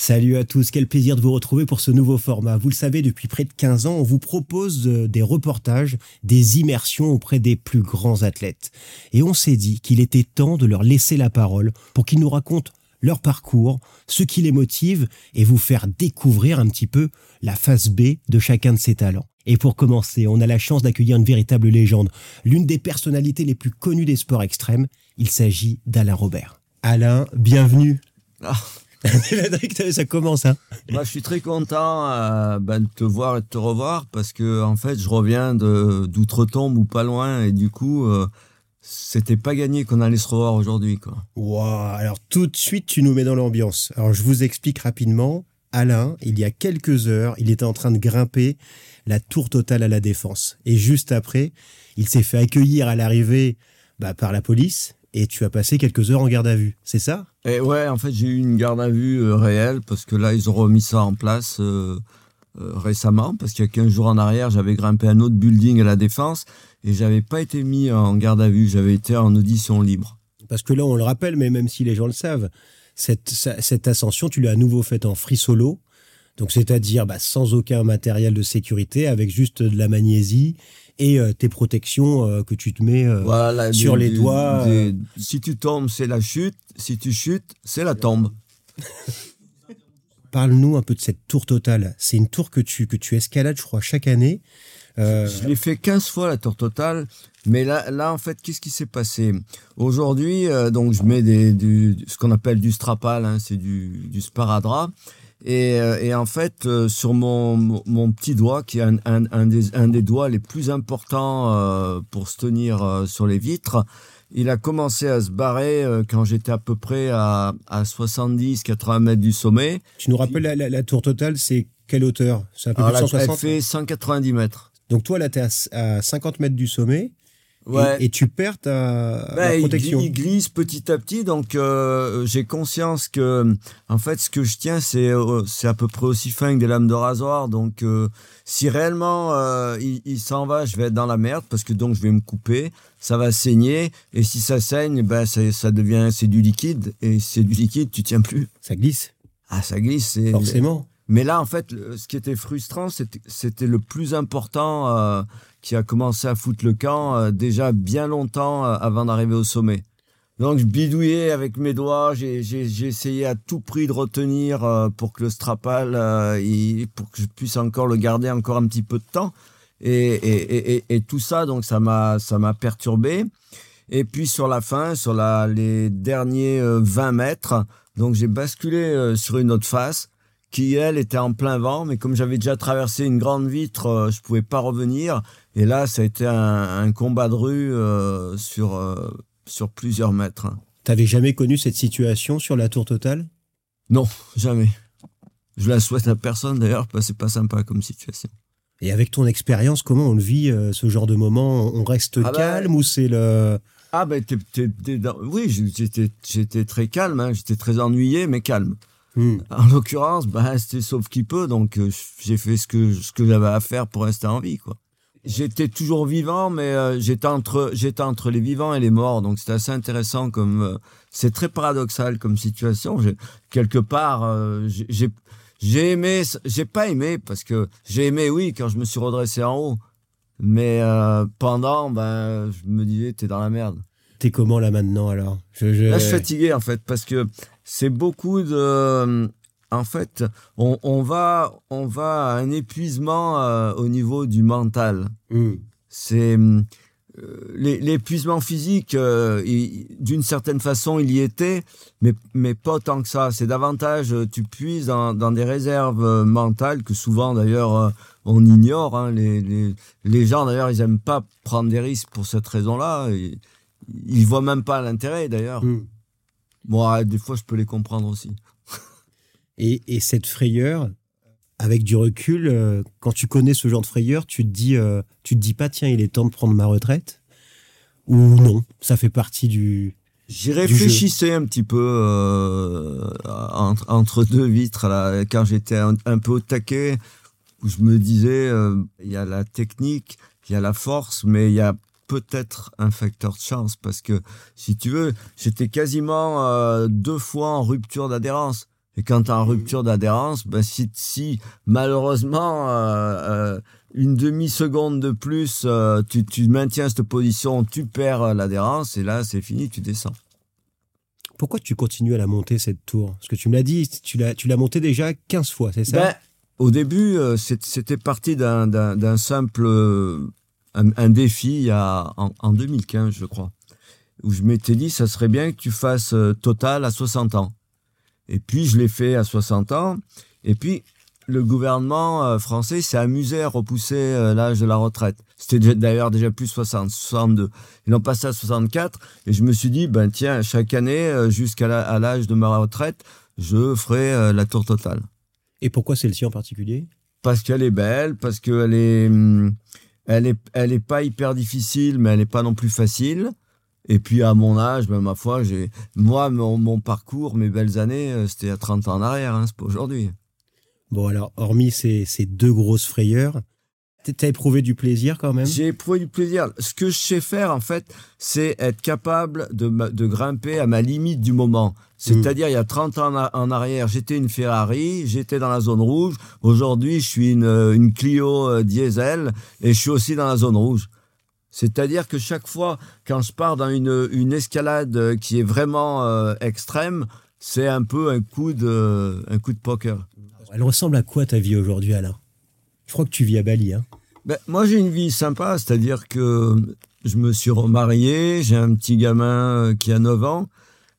Salut à tous, quel plaisir de vous retrouver pour ce nouveau format. Vous le savez, depuis près de 15 ans, on vous propose euh, des reportages, des immersions auprès des plus grands athlètes. Et on s'est dit qu'il était temps de leur laisser la parole pour qu'ils nous racontent leur parcours, ce qui les motive et vous faire découvrir un petit peu la face B de chacun de ces talents. Et pour commencer, on a la chance d'accueillir une véritable légende, l'une des personnalités les plus connues des sports extrêmes. Il s'agit d'Alain Robert. Alain, bienvenue. Ah. ça commence. Hein Moi, je suis très content euh, ben, de te voir et de te revoir parce que en fait, je reviens de d'outre-tombe ou pas loin et du coup, euh, c'était pas gagné qu'on allait se revoir aujourd'hui. Wow. Alors tout de suite, tu nous mets dans l'ambiance. Alors je vous explique rapidement. Alain, il y a quelques heures, il était en train de grimper la tour totale à la défense. Et juste après, il s'est fait accueillir à l'arrivée bah, par la police et tu as passé quelques heures en garde à vue, c'est ça? Et ouais, en fait, j'ai eu une garde à vue euh, réelle parce que là, ils ont remis ça en place euh, euh, récemment. Parce qu'il y a 15 jours en arrière, j'avais grimpé un autre building à la Défense et j'avais pas été mis en garde à vue, j'avais été en audition libre. Parce que là, on le rappelle, mais même si les gens le savent, cette, cette ascension, tu l'as à nouveau faite en free solo. Donc, c'est-à-dire bah, sans aucun matériel de sécurité, avec juste de la magnésie et euh, tes protections euh, que tu te mets euh, sur les doigts. si tu tombes, c'est la chute. Si tu chutes, c'est la tombe. Parle-nous un peu de cette tour totale. C'est une tour que tu, que tu escalades, je crois, chaque année. Je l'ai fait 15 fois, la tour totale. Mais là, là en fait, qu'est-ce qui s'est passé? Aujourd'hui, donc je mets des, du, ce qu'on appelle du strapal, hein, c'est du, du sparadrap. Et, euh, et, en fait, euh, sur mon, mon, petit doigt, qui est un, un, un, des, un, des, doigts les plus importants euh, pour se tenir sur les vitres, il a commencé à se barrer quand j'étais à peu près à, à 70-80 mètres du sommet. Tu nous rappelles la, la, la, tour totale, c'est quelle hauteur? C'est un peu plus de 160 Elle fait 190 mètres. Donc toi, là, tu es à, à 50 mètres du sommet. Et, tu perds ta, protection. Il, glisse petit à petit, donc euh, j'ai conscience que, en fait, ce que je tiens, c'est euh, c'est à peu près aussi fin que des lames de rasoir. Donc, euh, si réellement il, il s'en va, je vais être dans la merde parce que donc je vais me couper, ça va saigner, et si ça saigne, ben ça, ça devient c'est du liquide, et c'est du liquide, tu tiens plus. Ça glisse. Ah, ça glisse. Forcément. Mais là, en fait, ce qui était frustrant, c'était le plus important qui a commencé à foutre le camp euh, déjà bien longtemps euh, avant d'arriver au sommet. Donc, je bidouillais avec mes doigts, j'ai essayé à tout prix de retenir pour que le strapal, pour que je puisse encore le garder encore un petit peu de temps. Et, tout ça, donc, ça m'a perturbé. Et puis, sur la fin, sur les derniers 20 mètres, donc, j'ai basculé sur une autre face qui elle était en plein vent, mais comme j'avais déjà traversé une grande vitre, euh, je pouvais pas revenir. Et là, ça a été un, combat de rue euh, sur euh, sur plusieurs mètres. T'avais jamais connu cette situation sur la tour totale? Non, jamais. Je la souhaite à personne d'ailleurs, parce que c'est pas sympa comme situation. Et avec ton expérience, comment on le vit ce genre de moment? On reste ah bah, calme ou c'est le Ah ben oui, j'étais j'étais très calme, hein. j'étais très ennuyé mais calme. Hmm. En l'occurrence, bah, c'était sauf qui peut, donc euh, j'ai fait ce que, ce que j'avais à faire pour rester en vie. quoi. J'étais toujours vivant, mais euh, j'étais entre j'étais entre les vivants et les morts, donc c'était assez intéressant comme euh, c'est très paradoxal comme situation. Quelque part, j'ai j'ai aimé, j'ai pas aimé parce que j'ai aimé oui quand je me suis redressé en haut, mais pendant, ben je me disais t'es dans la merde. T'es comment là maintenant alors? Je, Là je suis fatigué en fait parce que c'est beaucoup de euh, en fait, on, on, va, on va à un épuisement euh, au niveau du mental. Hmm. C'est euh, l'épuisement physique, d'une certaine façon, il y était, mais, mais pas tant que ça. C'est davantage, tu puises dans, dans, des réserves mentales que souvent, d'ailleurs, on ignore. Hein. Les, les, les, gens, d'ailleurs, ils aiment pas prendre des risques pour cette raison-là. Ils, ils voient même pas l'intérêt, d'ailleurs. Hmm. Moi, des fois, je peux les comprendre aussi. Et, et, cette frayeur, avec du recul, euh, quand tu connais ce genre de frayeur, tu te dis, euh, tu te dis pas, tiens, il est temps de prendre ma retraite Ou non, ça fait partie du. J'y réfléchissais un petit peu euh, entre, entre, deux vitres là, quand j'étais un, peu au taquet, où je me disais, il y a la technique, il y a la force, mais il y a peut-être un facteur de chance parce que si tu veux, j'étais quasiment deux fois en rupture d'adhérence Et quand tu as en rupture d'adhérence, ben si, si malheureusement euh, euh, une demi-seconde de plus, euh, tu, tu maintiens cette position, tu perds l'adhérence et là c'est fini, tu descends. Pourquoi tu continues à la monter cette tour? Parce que tu me l'as dit, tu l'as, tu l'as montée déjà 15 fois, c'est ça? Ben, Au début, c'était parti d'un simple un, défi en, en 2015, je crois, où je m'étais dit, ça serait bien que tu fasses total à 60 ans. Et puis, je l'ai fait à 60 ans. Et puis, le gouvernement euh, français s'est amusé à repousser euh, l'âge de la retraite. C'était d'ailleurs déjà plus 60, 62. Ils l'ont passé à 64. Et je me suis dit, ben tiens, chaque année, euh, jusqu'à l'âge de ma retraite, je ferai la tour totale. Et pourquoi celle-ci en particulier? Parce qu'elle est belle, parce qu'elle est, hum, elle est, elle est pas hyper difficile, mais elle n'est pas non plus facile. Et puis à mon âge, ben, ma foi, j'ai moi mon, parcours, mes belles années, euh, c'était à 30 ans en arrière, hein, c'est pas aujourd'hui. Bon alors, hormis ces, ces deux grosses frayeurs, T'as éprouvé du plaisir quand même? J'ai éprouvé du plaisir. Ce que je sais faire, en fait, c'est être capable de, de, grimper à ma limite du moment. C'est-à-dire, il y a 30 ans en arrière, j'étais une Ferrari, j'étais dans la zone rouge. Aujourd'hui, je suis une, une Clio euh, diesel et je suis aussi dans la zone rouge. C'est-à-dire que chaque fois, quand je pars dans une, une escalade qui est vraiment euh, extrême, c'est un peu un coup, de, un coup de poker. Elle ressemble à quoi ta vie aujourd'hui, Alain? Je crois que tu vis à Bali. Hein ben, moi, j'ai une vie sympa, c'est-à-dire que je me suis remarié, j'ai un petit gamin qui a 9 ans.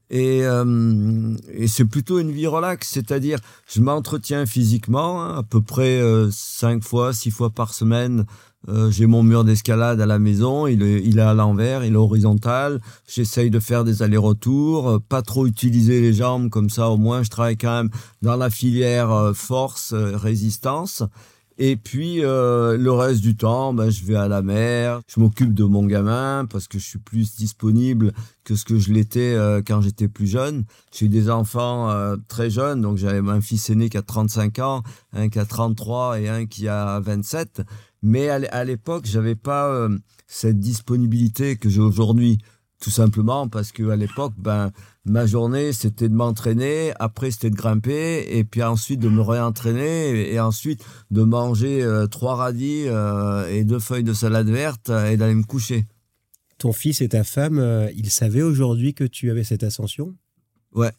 Et, euh, et c'est plutôt une vie relaxe, c'est-à-dire je m'entretiens physiquement hein, à peu près euh, cinq fois, six fois par semaine euh, j'ai mon mur d'escalade à la maison, il est, il est à l'envers, il est horizontal. J'essaye de faire des allers-retours, euh, pas trop utiliser les jambes, comme ça au moins je travaille quand même dans la filière euh, force, résistance. Et puis le reste du temps, ben, je vais à la mer, je m'occupe de mon gamin parce que je suis plus disponible que ce que je l'étais quand j'étais plus jeune. J'ai eu des enfants très jeunes, donc j'avais un fils aîné qui a 35 ans, un qui a 33 et un qui a 27. Mais à l'époque, j'avais pas euh, cette disponibilité que j'ai aujourd'hui. Tout simplement parce que à l'époque, ben, ma journée, c'était de m'entraîner, après c'était de grimper, et puis ensuite de me réentraîner, et, ensuite de manger euh, trois radis euh, et deux feuilles de salade verte et d'aller me coucher. Ton fils et ta femme, ils savaient aujourd'hui que tu avais cette ascension? Ouais.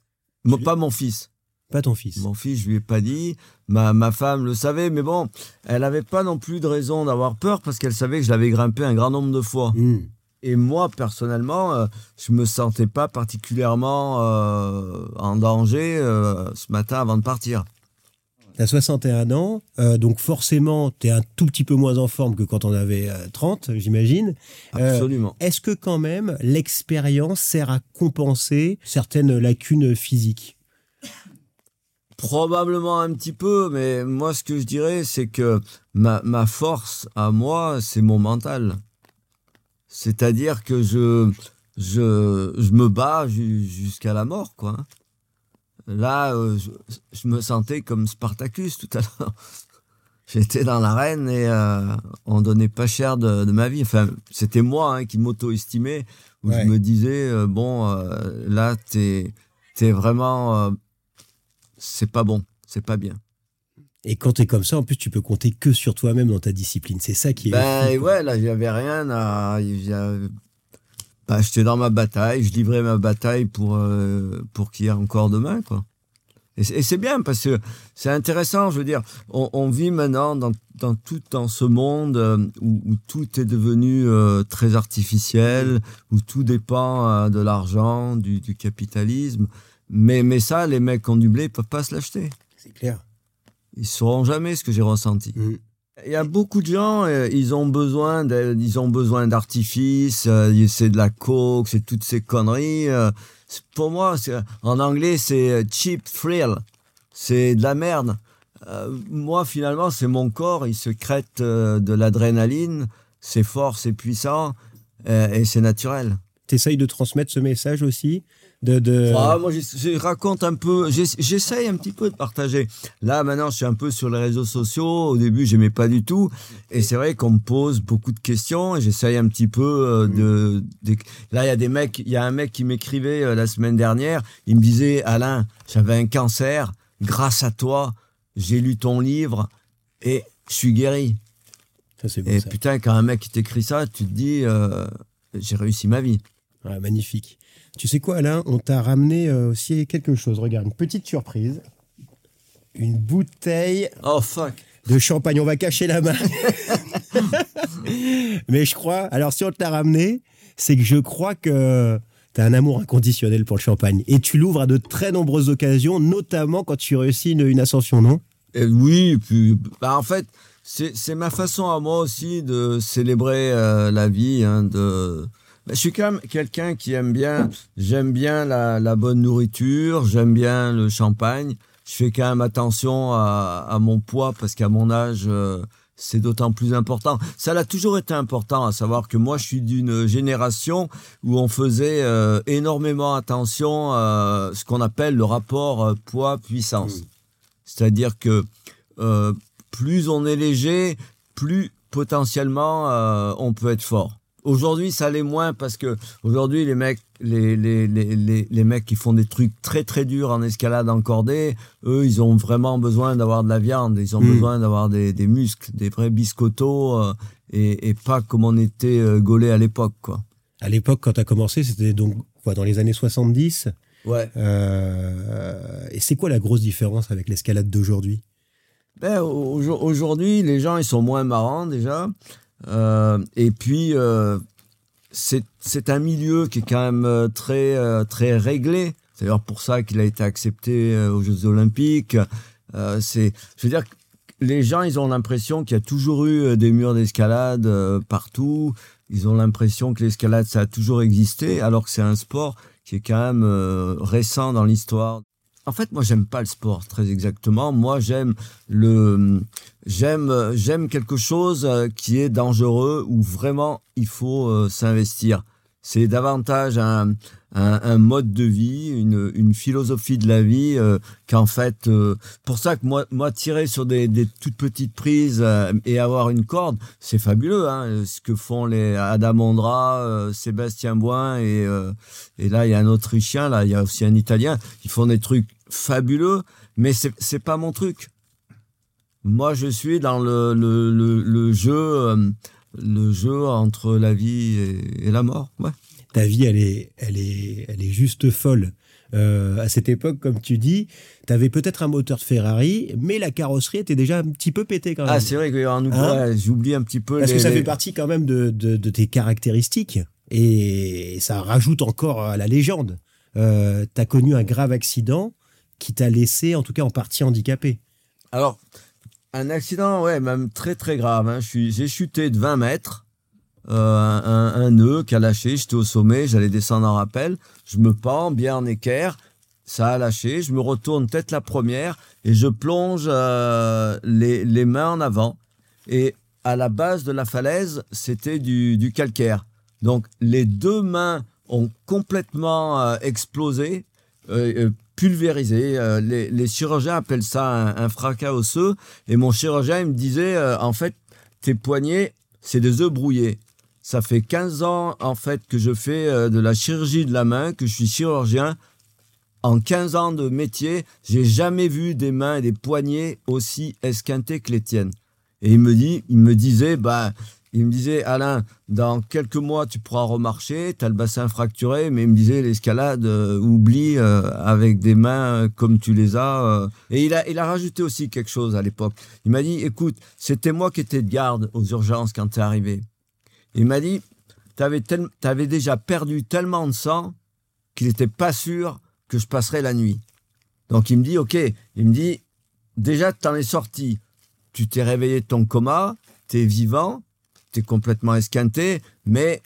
Pas mon fils. Pas ton fils. Mon fils, je lui ai pas dit. Ma, ma femme le savait, mais bon, elle n'avait pas non plus de raison d'avoir peur parce qu'elle savait que je l'avais grimpé un grand nombre de fois. Hmm. Et moi, personnellement, je euh, je me sentais pas particulièrement euh, en danger euh, ce matin avant de partir. Tu as 61 ans, donc forcément, tu es un tout petit peu moins en forme que quand on avait 30, j'imagine. Absolument. Est-ce que quand même l'expérience sert à compenser certaines lacunes physiques? Probablement un petit peu, mais moi ce que je dirais, c'est que ma, ma, force à moi, c'est mon mental. C'est-à-dire que je, je, je me bats jusqu'à la mort, quoi. Là, euh, je, me sentais comme Spartacus tout à l'heure. J'étais dans l'arène et euh, on donnait pas cher de, de ma vie. Enfin, c'était moi hein, qui m'auto-estimais, où je me disais, euh, bon, euh, là, t'es es vraiment c'est pas bon, c'est pas bien. Et quand tu es comme ça, en plus, tu peux compter que sur toi-même dans ta discipline. C'est ça qui est. Ben ouais, là, il n'y avait rien à. Ben, j'étais dans ma bataille, je livrais ma bataille pour, euh, pour qu'il y ait encore demain, quoi. Et c'est bien parce que c'est intéressant, je veux dire, on, vit maintenant dans, dans, tout dans ce monde euh, où, tout est devenu euh, très artificiel, où tout dépend de l'argent, du, du capitalisme. Mais, mais ça, les mecs qui ont du blé ne peuvent pas se l'acheter. C'est clair. Ils sauront jamais ce que j'ai ressenti. Mm. Il y a beaucoup de gens, euh, ils ont besoin ils ont besoin d'artifice, euh, c'est de la coke, c'est toutes ces conneries. Euh. pour moi, en anglais, c'est cheap thrill. C'est de la merde. moi, finalement, c'est mon corps, il se crête de l'adrénaline, c'est fort, c'est puissant et c'est naturel. Tu essayes de transmettre ce message aussi de, Ah, moi, je, raconte un peu, j'essaye un petit peu de partager. Là, maintenant, je suis un peu sur les réseaux sociaux. Au début, j'aimais pas du tout. Et c'est vrai qu'on me pose beaucoup de questions et j'essaye un petit peu euh, de, Là, il y a des mecs, il y a un mec qui m'écrivait euh, la semaine dernière. Il me disait, Alain, j'avais un cancer. grâce à toi, j'ai lu ton livre et je suis guéri. Ça, c'est beau, Et ça. putain, quand un mec t'écrit ça, tu te dis, euh, j'ai réussi ma vie. Ouais, magnifique. Tu sais quoi, Alain On t'a ramené euh, aussi quelque chose. Regarde, une petite surprise. Une bouteille Oh fuck. de champagne. On va cacher la main. Mais je crois, alors si on te l'a ramené, c'est que je crois que tu as un amour inconditionnel pour le champagne. Et tu l'ouvres à de très nombreuses occasions, notamment quand tu réussis une, une ascension, non? Et oui, puis bah, en fait, c'est c'est ma façon à moi aussi de célébrer euh, la vie. hein, de... bah, je suis quand même quelqu'un qui aime bien, j'aime bien la, la bonne nourriture, j'aime bien le champagne. Je fais quand même attention à, à mon poids parce qu'à mon âge, euh, c'est d'autant plus important. Ça l'a toujours été important, à savoir que moi, je suis d'une génération où on faisait euh, énormément attention à ce qu'on appelle le rapport euh, poids-puissance. C'est-à-dire que plus on est léger, plus potentiellement on peut être fort. Aujourd'hui, ça l'est moins parce que aujourd'hui, les mecs, les, les, les, les, les mecs qui font des trucs très très durs en escalade en cordée, eux, ils ont vraiment besoin d'avoir de la viande, ils ont Mm. besoin d'avoir des, des muscles, des vrais biscottos euh, et, et pas comme on était euh, gaulé à l'époque, quoi. À l'époque, quand tu as commencé, c'était donc quoi, dans les années 70. Ouais. Euh, et c'est quoi la grosse différence avec l'escalade d'aujourd'hui? Ben, au- au- aujourd'hui, les gens, ils sont moins marrants déjà. Euh, et puis, euh, c'est un milieu qui est quand même euh, très, très réglé. C'est d'ailleurs pour ça qu'il a été accepté aux Jeux Olympiques. Je veux dire, les gens, ils ont l'impression qu'il y a toujours eu des murs d'escalade partout. Ils ont l'impression que l'escalade, ça a toujours existé, alors que c'est un sport qui est quand même récent dans l'histoire. En fait, moi, j'aime pas le sport très exactement. Moi, j'aime le, j'aime, j'aime quelque chose euh, qui est dangereux où vraiment il faut euh, s'investir. C'est davantage un, un, mode de vie, une, une philosophie de la vie euh, qu'en fait, euh, pour ça que moi, moi tirer sur des, des toutes petites prises et avoir une corde, c'est fabuleux. Hein, ce que font les Adam Ondra, euh, Sébastien Boin et, et là il y a un Autrichien, là il y a aussi un Italien. Ils font des trucs fabuleux, mais c'est pas mon truc. Moi, je suis dans le, le, le, le jeu, euh, le jeu entre la vie et, et la mort. Ouais. Ta vie, elle est, elle est, elle est juste folle. Euh, à cette époque, comme tu dis, tu avais peut-être un moteur de Ferrari, mais la carrosserie était déjà un petit peu pétée quand même. Ah, c'est vrai que Hein ouais, j'oublie un petit peu. Parce les- que ça les- fait partie quand même de, de, de tes caractéristiques. Et ça rajoute encore à la légende. Euh, tu as connu un grave accident qui t'a laissé, en tout cas en partie handicapé. Alors, un accident, ouais, même très très grave. hein. J'ai chuté de 20 mètres, euh, un, nœud qui a lâché, j'étais au sommet, j'allais descendre en rappel, je me pends bien en équerre, ça a lâché, je me retourne tête la première et je plonge euh, les, les mains en avant. Et à la base de la falaise, c'était du, calcaire. Donc les deux mains ont complètement euh, explosé, pulvérisé. Euh, les, chirurgiens appellent ça un, un fracas osseux. Et mon chirurgien il me disait, euh, en fait, tes poignets, c'est des œufs brouillés. Ça fait 15 ans, en fait, que je fais euh, de la chirurgie de la main, que je suis chirurgien. En 15 ans de métier, j'ai jamais vu des mains et des poignets aussi esquintés que les tiennes. Et il me dit, il me disait, bah, il me disait, Alain, dans quelques mois, tu pourras remarcher, tu as le bassin fracturé, mais il me disait, l'escalade, euh, oublie euh, avec des mains euh, comme tu les as. Et il a, il a rajouté aussi quelque chose à l'époque. Il m'a dit, écoute, c'était moi qui étais de garde aux urgences quand tu es arrivé. Il m'a dit, tu avais, déjà perdu tellement de sang qu'il n'était pas sûr que je passerais la nuit. Donc il me dit, ok, il me dit, déjà, tu en es sorti. Tu t'es réveillé de ton coma, tu es vivant, es complètement esquinté, mais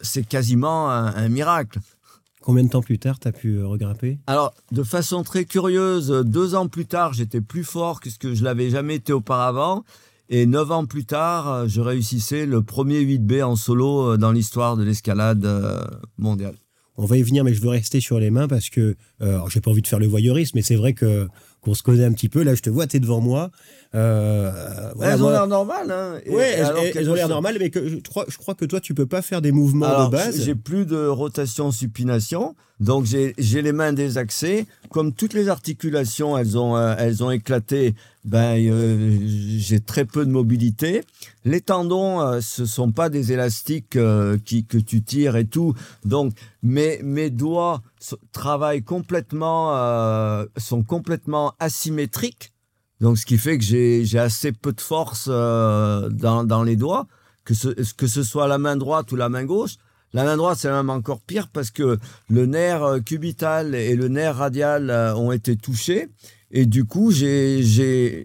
c'est quasiment un, un miracle. Combien de temps plus tard, tu as pu euh, regrimper? Alors, de façon très curieuse, deux ans plus tard, j'étais plus fort que ce que je l'avais jamais été auparavant. Et neuf ans plus tard, euh, je réussissais le premier 8B en solo euh, dans l'histoire de l'escalade mondiale. On va y venir, mais je veux rester sur les mains parce que, euh, j'ai pas envie de faire le voyeurisme, mais c'est vrai que qu'on se connaît un petit peu. Là, je te vois, tu es devant moi. Euh, elles ont l'air normales. Hein, ouais, elles, ont l'air normales, mais que je, crois, je crois que toi, tu peux pas faire des mouvements de base. J'ai plus de rotation supination, donc j'ai les mains désaxées. Comme toutes les articulations, elles ont, euh, elles ont éclaté. Ben, euh, j'ai très peu de mobilité. Les tendons, euh, ce sont pas des élastiques qui, que tu tires et tout. Donc, mes, mes doigts travaillent complètement, sont complètement asymétriques. Donc, ce qui fait que j'ai assez peu de force euh, dans, dans, les doigts, que ce, que ce soit la main droite ou la main gauche. La main droite, c'est même encore pire parce que le nerf euh, cubital et le nerf radial euh, ont été touchés. Et du coup, j'ai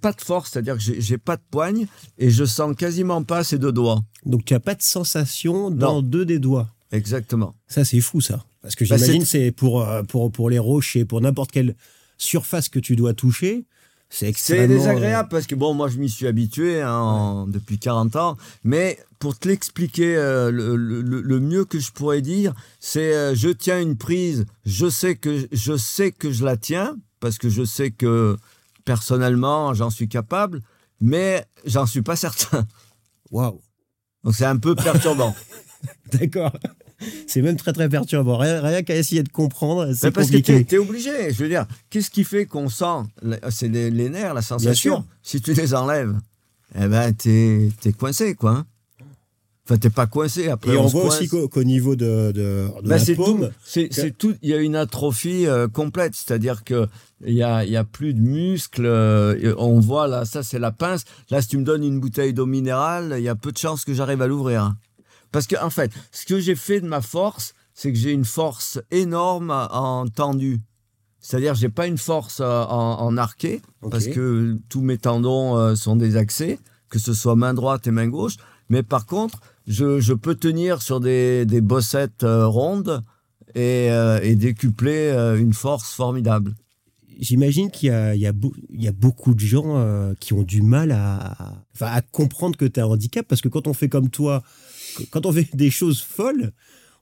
pas de force, c'est-à-dire que j'ai pas de poigne et je sens quasiment pas ces deux doigts. Donc, tu as pas de sensation dans deux des doigts. Exactement. Ça, c'est fou, ça. Parce que bah, j'imagine c'est pour, pour, pour les rochers, pour n'importe quel surface que tu dois toucher, c'est extrêmement... Désagréable parce que bon, moi je m'y suis habitué hein, depuis 40 ans, mais pour te l'expliquer euh, le, mieux que je pourrais dire, c'est euh, je tiens une prise, je sais que je sais que je la tiens parce que je sais que personnellement j'en suis capable, mais j'en suis pas certain. Waouh. Donc c'est un peu perturbant. D'accord. c'est même très très perturbant. Rien, rien qu'à essayer de comprendre, c'est parce compliqué. que tu es, obligé. Je veux dire, qu'est-ce qui fait qu'on sent C'est les, nerfs, la sensation? Si tu les enlèves, eh ben, t'es es coincé, quoi. Hein. Enfin, t'es pas coincé après. Et on, voit aussi qu'au niveau de, de, ben, la paume, c'est tout. Il y a une atrophie euh, complète, c'est-à-dire que il y a, y a plus de muscles. Euh, on voit là, ça c'est la pince. Là, si tu me donnes une bouteille d'eau minérale, il y a peu de chances que j'arrive à l'ouvrir. Parce que, en fait, ce que j'ai fait de ma force, c'est que j'ai une force énorme en tendu. C'est-à-dire, j'ai pas une force euh, en, arqué, parce que tous mes tendons euh, sont désaxés, que ce soit main droite et main gauche. Mais par contre, je, peux tenir sur des, bossettes euh, rondes et, décupler une force formidable. J'imagine qu'il y, a, beaucoup de gens qui ont du mal à, à comprendre que tu as un handicap, parce que quand on fait comme toi, quand on fait des choses folles,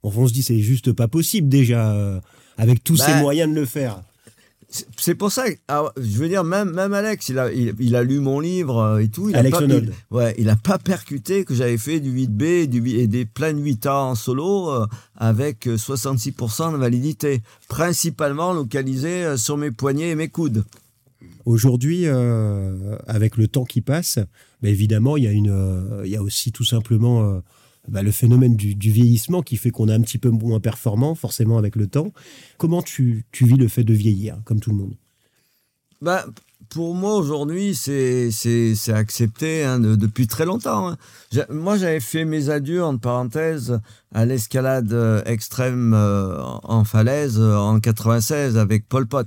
on, se dit c'est juste pas possible déjà, euh, avec tous ces ben, moyens de le faire. C'est pour ça, ah, je veux dire, même, même Alex, il a, il, a lu mon livre euh, et tout. Il Alex a pas, ouais, il a pas percuté que j'avais fait du 8B du, et des pleins 8A en solo euh, avec 66% de validité, principalement localisé sur mes poignets et mes coudes. Aujourd'hui, avec le temps qui passe, bah, évidemment, il y, a une, il y a aussi tout simplement bah, le phénomène du, vieillissement qui fait qu'on est un petit peu moins performant, forcément, avec le temps. Comment tu, vis le fait de vieillir, comme tout le monde? Bah, Pour moi, aujourd'hui, c'est accepté hein, depuis très longtemps. Hein. Moi, j'avais fait mes adieux, entre parenthèses, à l'escalade euh, extrême euh, en falaise euh, en 96 avec Pol Pot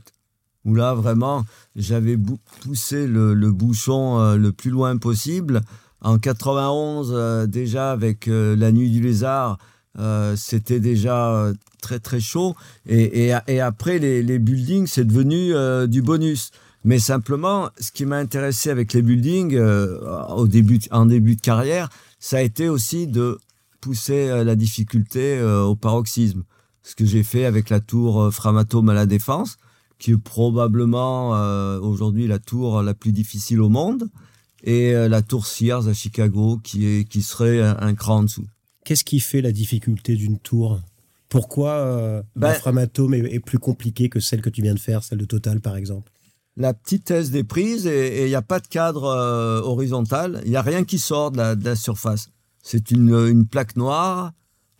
où là vraiment j'avais poussé le, bouchon le plus loin possible en 91, euh, déjà avec euh, la nuit du lézard, euh, c'était déjà très très chaud. Et, après, les, buildings, c'est devenu du bonus. Mais simplement, ce qui m'a intéressé avec les buildings au début, en début de carrière, ça a été aussi de pousser la difficulté au paroxysme. Ce que j'ai fait avec la tour Framatome à la Défense, qui est probablement aujourd'hui la tour la plus difficile au monde et euh, la tour Sears à Chicago qui, est, qui serait un, cran en dessous. Qu'est-ce qui fait la difficulté d'une tour? Pourquoi euh, ben, la Framatome est, plus compliquée que celle que tu viens de faire, celle de Total par exemple? La petitesse des prises et il n'y a pas de cadre euh, horizontal, il n'y a rien qui sort de la, surface. C'est une, une, plaque noire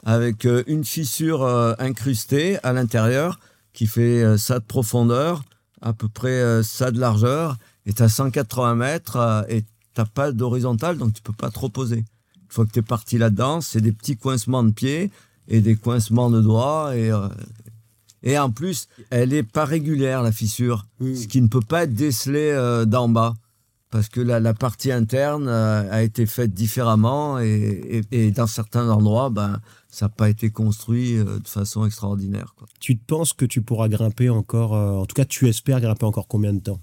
avec une fissure incrustée à l'intérieur qui fait ça de profondeur, à peu près ça de largeur, et à 180 mètres et t'as pas d'horizontale, donc tu peux pas trop poser. Une fois que tu es parti là-dedans, c'est des petits coincements de pieds et des coincements de doigts. Et, euh, et en plus, elle est pas régulière, la fissure, ce qui ne peut pas être décelé euh, d'en bas. Parce que la, la partie interne euh, a été faite différemment et, et, dans certains endroits, ben, ça n'a pas été construit de façon extraordinaire. Quoi. Tu te penses que tu pourras grimper encore, en tout cas tu espères grimper encore combien de temps?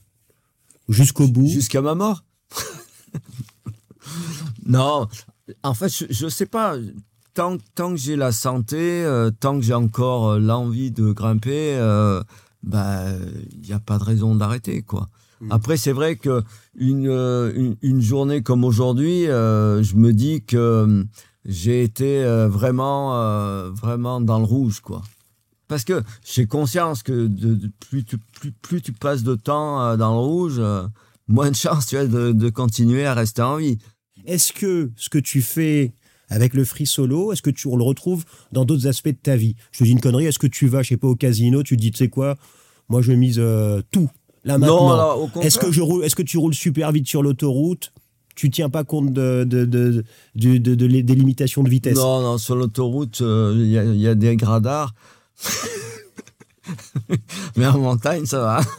Jusqu'au bout? Jusqu'à ma mort non, en fait, je ne sais pas. Tant, tant que j'ai la santé, euh, tant que j'ai encore euh, l'envie de grimper, euh, bah il n'y a pas de raison d'arrêter quoi. Mm. Après c'est vrai que une, euh, une, une journée comme aujourd'hui, euh, je me dis que j'ai été vraiment euh, vraiment dans le rouge quoi. Parce que j'ai conscience que de, de- plus, tu, plus, plus tu passes de temps dans le rouge, moins de chances tu as de, de continuer à rester en vie. Est-ce que ce que tu fais avec le free solo, est-ce que tu on le retrouve dans d'autres aspects de ta vie? Je te dis une connerie, est-ce que tu vas, je sais pas, au casino, tu te dis, tu sais quoi, moi je mise euh, tout, là maintenant. Non, contraire. Est-ce que, je roule, est-ce que tu roules super vite sur l'autoroute? Tu tiens pas compte de, de, de, de- de- de- des limitations de vitesse? Non, non, sur l'autoroute, euh, il y, a- il y a des radars. Mais en montagne, ça va.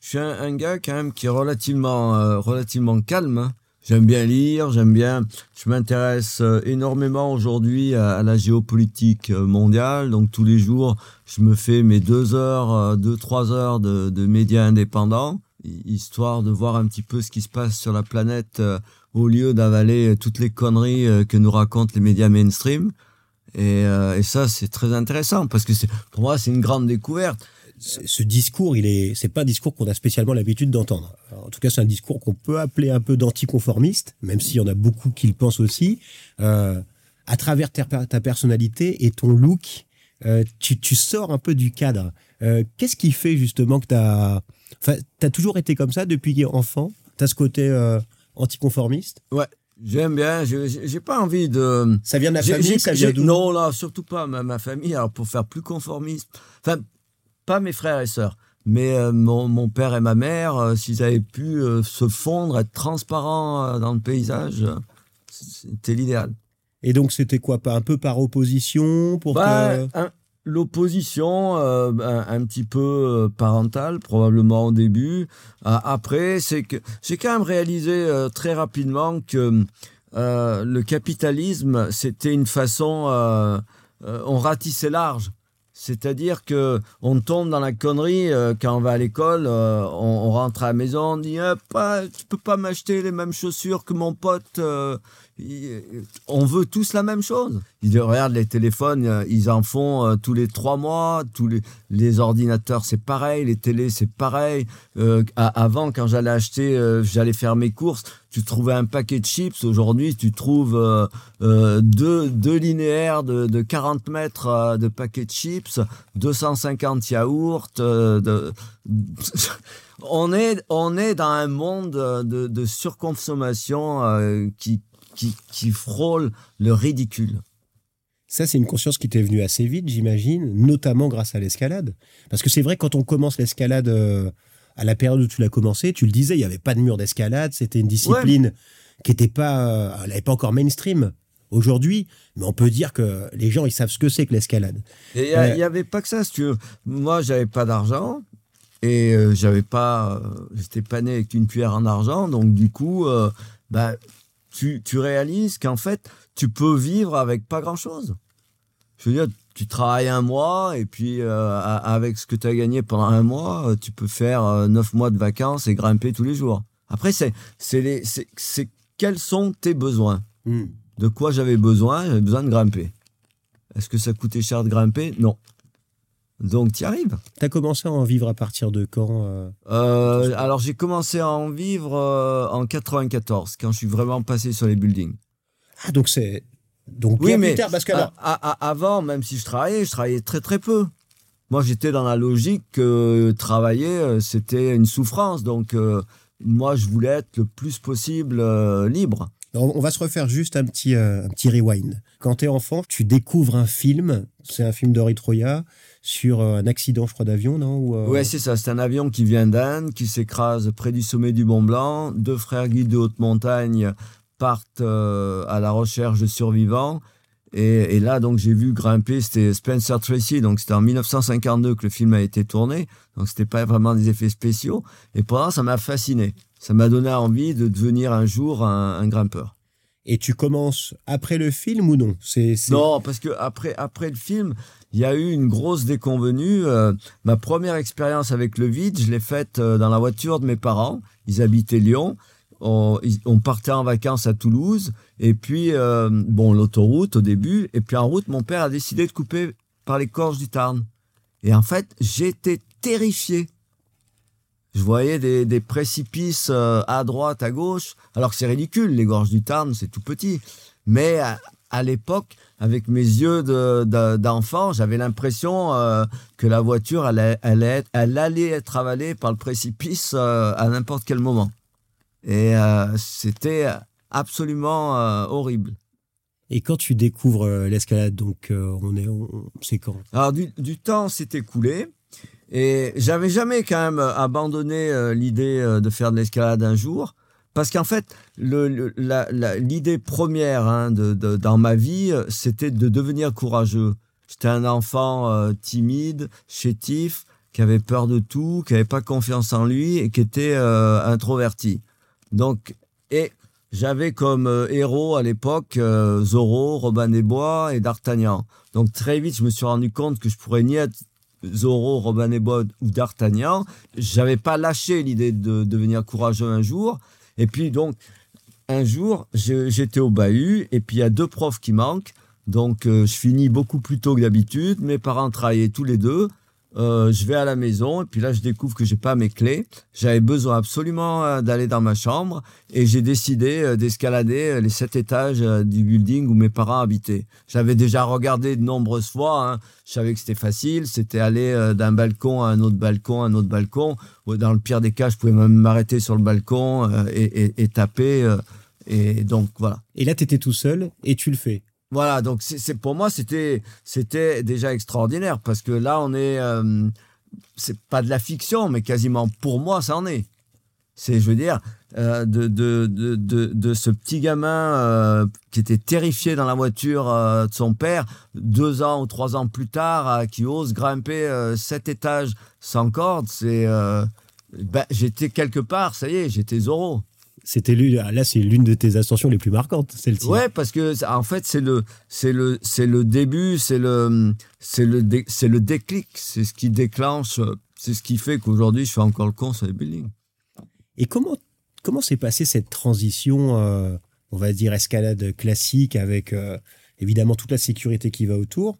Je suis un, gars quand même qui est relativement, euh, relativement calme. hein. J'aime bien lire, j'aime bien. Je m'intéresse euh, énormément aujourd'hui à, la géopolitique euh, mondiale. Donc tous les jours, je me fais mes deux heures, deux trois heures de, de médias indépendants, hi- histoire de voir un petit peu ce qui se passe sur la planète au lieu d'avaler toutes les conneries que nous racontent les médias mainstream. Et, ça, c'est très intéressant parce que pour moi, c'est une grande découverte. Ce discours, il est, c'est pas un discours qu'on a spécialement l'habitude d'entendre. En tout cas, c'est un discours qu'on peut appeler un peu d'anticonformiste, même s'il y en a beaucoup qui le pensent aussi. Euh, à travers ta, ta personnalité et ton look, euh, tu, tu sors un peu du cadre. Euh, Qu'est-ce qui fait justement que t'as, enfin, t'as toujours été comme ça depuis enfant? T'as ce côté anticonformiste? J'aime bien. J'ai pas envie de. Ça vient de la famille, ça vient d'où? Non, là, surtout pas ma, ma famille. Alors, pour faire plus conformiste. Enfin, pas mes frères et sœurs. Mais euh, mon, mon père et ma mère, euh, s'ils avaient pu euh, se fondre, être transparents dans le paysage, c'était l'idéal. Et donc, c'était quoi Un peu par opposition pour Bah, que... L'opposition, un, un petit peu parentale, probablement au début. Après, c'est que j'ai quand même réalisé très rapidement que le capitalisme, c'était une façon, on ratissait large. C'est-à-dire que on tombe dans la connerie euh, quand on va à l'école, euh, on, rentre à la maison, on dit Ah, pas, tu peux pas m'acheter les mêmes chaussures que mon pote. euh, on veut tous la même chose. Ils disent, regarde les téléphones, euh, ils en font euh, tous les trois mois, tous les, ordinateurs c'est pareil, les télés c'est pareil. Euh, avant quand j'allais acheter, j'allais faire mes courses, tu trouvais un paquet de chips. Aujourd'hui tu trouves deux, deux linéaires de, de 40 mètres de paquets de chips, 250 yaourts. on, est, on est dans un monde de, de surconsommation qui, qui, qui frôle le ridicule. Ça, c'est une conscience qui t'est venue assez vite, j'imagine, notamment grâce à l'escalade. Parce que c'est vrai, quand on commence l'escalade euh, à la période où tu l'as commencé, tu le disais, il n'y avait pas de mur d'escalade, c'était une discipline qui n'était pas, euh, elle n'avait pas encore mainstream aujourd'hui, mais on peut dire que les gens, ils savent ce que c'est que l'escalade. Il n'y avait pas que ça, si tu veux. Moi, j'avais pas d'argent et euh, j'avais pas, euh, j'étais pas né avec une cuillère en argent, donc du coup, euh, bah, tu, tu réalises qu'en fait, tu peux vivre avec pas grand chose. Je veux dire, tu travailles un mois et puis euh, avec ce que tu as gagné pendant un mois, euh, tu peux faire euh, neuf mois de vacances et grimper tous les jours. Après, c'est, c'est les, c'est, c'est quels sont tes besoins? Hmm. de quoi j'avais besoin? J'avais besoin de grimper. Est-ce que ça coûtait cher de grimper? Non. Donc, tu y arrives? T'as commencé à en vivre à partir de quand euh? Euh, alors, j'ai commencé à en vivre euh, en 94, quand je suis vraiment passé sur les buildings. Ah, donc c'est. Donc Oui, mais plus tard, parce que a- alors, a- a- avant, même si je travaillais, je travaillais très très peu. Moi, j'étais dans la logique que travailler, c'était une souffrance. Donc, moi, je voulais être le plus possible libre. on va se refaire juste un petit, un petit rewind. Quand t'es enfant, tu découvres un film, c'est un film d'Henri Troya, sur euh, un accident, je crois, d'avion, non euh, Ouais, c'est ça. C'est un avion qui vient d'Inde, qui s'écrase près du sommet du Mont Blanc. Deux frères guides de haute montagne partent euh, à la recherche de survivants. Et, là, donc, j'ai vu grimper, c'était Spencer Tracy, donc c'était en 1952 que le film a été tourné, donc c'était pas vraiment des effets spéciaux. Et pendant, ça m'a fasciné. Ça m'a donné envie de devenir un jour un grimpeur. Et tu commences après le film ou non? Non, parce que après, après le film, il y a eu une grosse déconvenue. Euh, ma première expérience avec le vide, je l'ai faite euh, dans la voiture de mes parents. Ils habitaient Lyon. On partait en vacances à Toulouse. Et puis, euh, bon, l'autoroute au début. Et puis en route, mon père a décidé de couper par les gorges du Tarn. Et en fait, j'étais terrifié. Je voyais des, précipices euh, à droite, à gauche, alors que c'est ridicule, les gorges du Tarn, c'est tout petit. Mais à, l'époque, avec mes yeux d'enfant, j'avais l'impression euh, que la voiture allait, allait, elle allait être avalée par le précipice euh, à n'importe quel moment. Et c'était absolument horrible. Et quand tu découvres l'escalade, donc on est, c'est quand? Alors du, du temps s'est écoulé. Et j'avais jamais quand même abandonné euh, l'idée euh, de faire de l'escalade un jour. Parce qu'en fait, l'idée première hein, dans ma vie, c'était de devenir courageux. J'étais un enfant euh, timide, chétif, qui avait peur de tout, qui n'avait pas confiance en lui et qui était introverti. Donc, et j'avais comme héros à l'époque Zorro, Robin des Bois et D'Artagnan. Donc très vite, je me suis rendu compte que je pourrais ni être Zorro, Robin Bois ou D'Artagnan, j'avais pas lâché l'idée de devenir courageux un jour. Et puis donc, un jour, j'étais au bahut et puis il y a deux profs qui manquent. Donc, euh, je finis beaucoup plus tôt que d'habitude. Mes parents travaillaient tous les deux. Euh, je vais à la maison et puis là je découvre que j'ai pas mes clés. J'avais besoin absolument euh, d'aller dans ma chambre et j'ai décidé euh, d'escalader les sept étages du building où mes parents habitaient. J'avais déjà regardé de nombreuses fois. Hein. Je savais que c'était facile. C'était aller d'un balcon à un autre balcon, un autre balcon. Dans le pire des cas, je pouvais même m'arrêter sur le balcon et, et taper. Et donc voilà. Et là, tu étais tout seul et tu le fais. Voilà, donc c'est pour moi c'était c'était déjà extraordinaire parce que là on est euh, c'est pas de la fiction mais quasiment pour moi ça en est. C'est je veux dire euh, de, de, de, de, ce petit gamin euh, qui était terrifié dans la voiture de son père deux ans ou trois ans plus tard qui ose grimper sept étages sans corde c'est ben, j'étais quelque part ça y est j'étais Zorro. C'était là, c'est l'une de tes ascensions les plus marquantes, celle-ci. Ouais, parce que en fait, c'est le, c'est le, c'est le début, c'est le, c'est le, c'est le déclic, c'est ce qui déclenche, c'est ce qui fait qu'aujourd'hui, je fais encore le con sur les buildings. Et comment, comment s'est passée cette transition, euh, on va dire escalade classique avec euh, évidemment toute la sécurité qui va autour,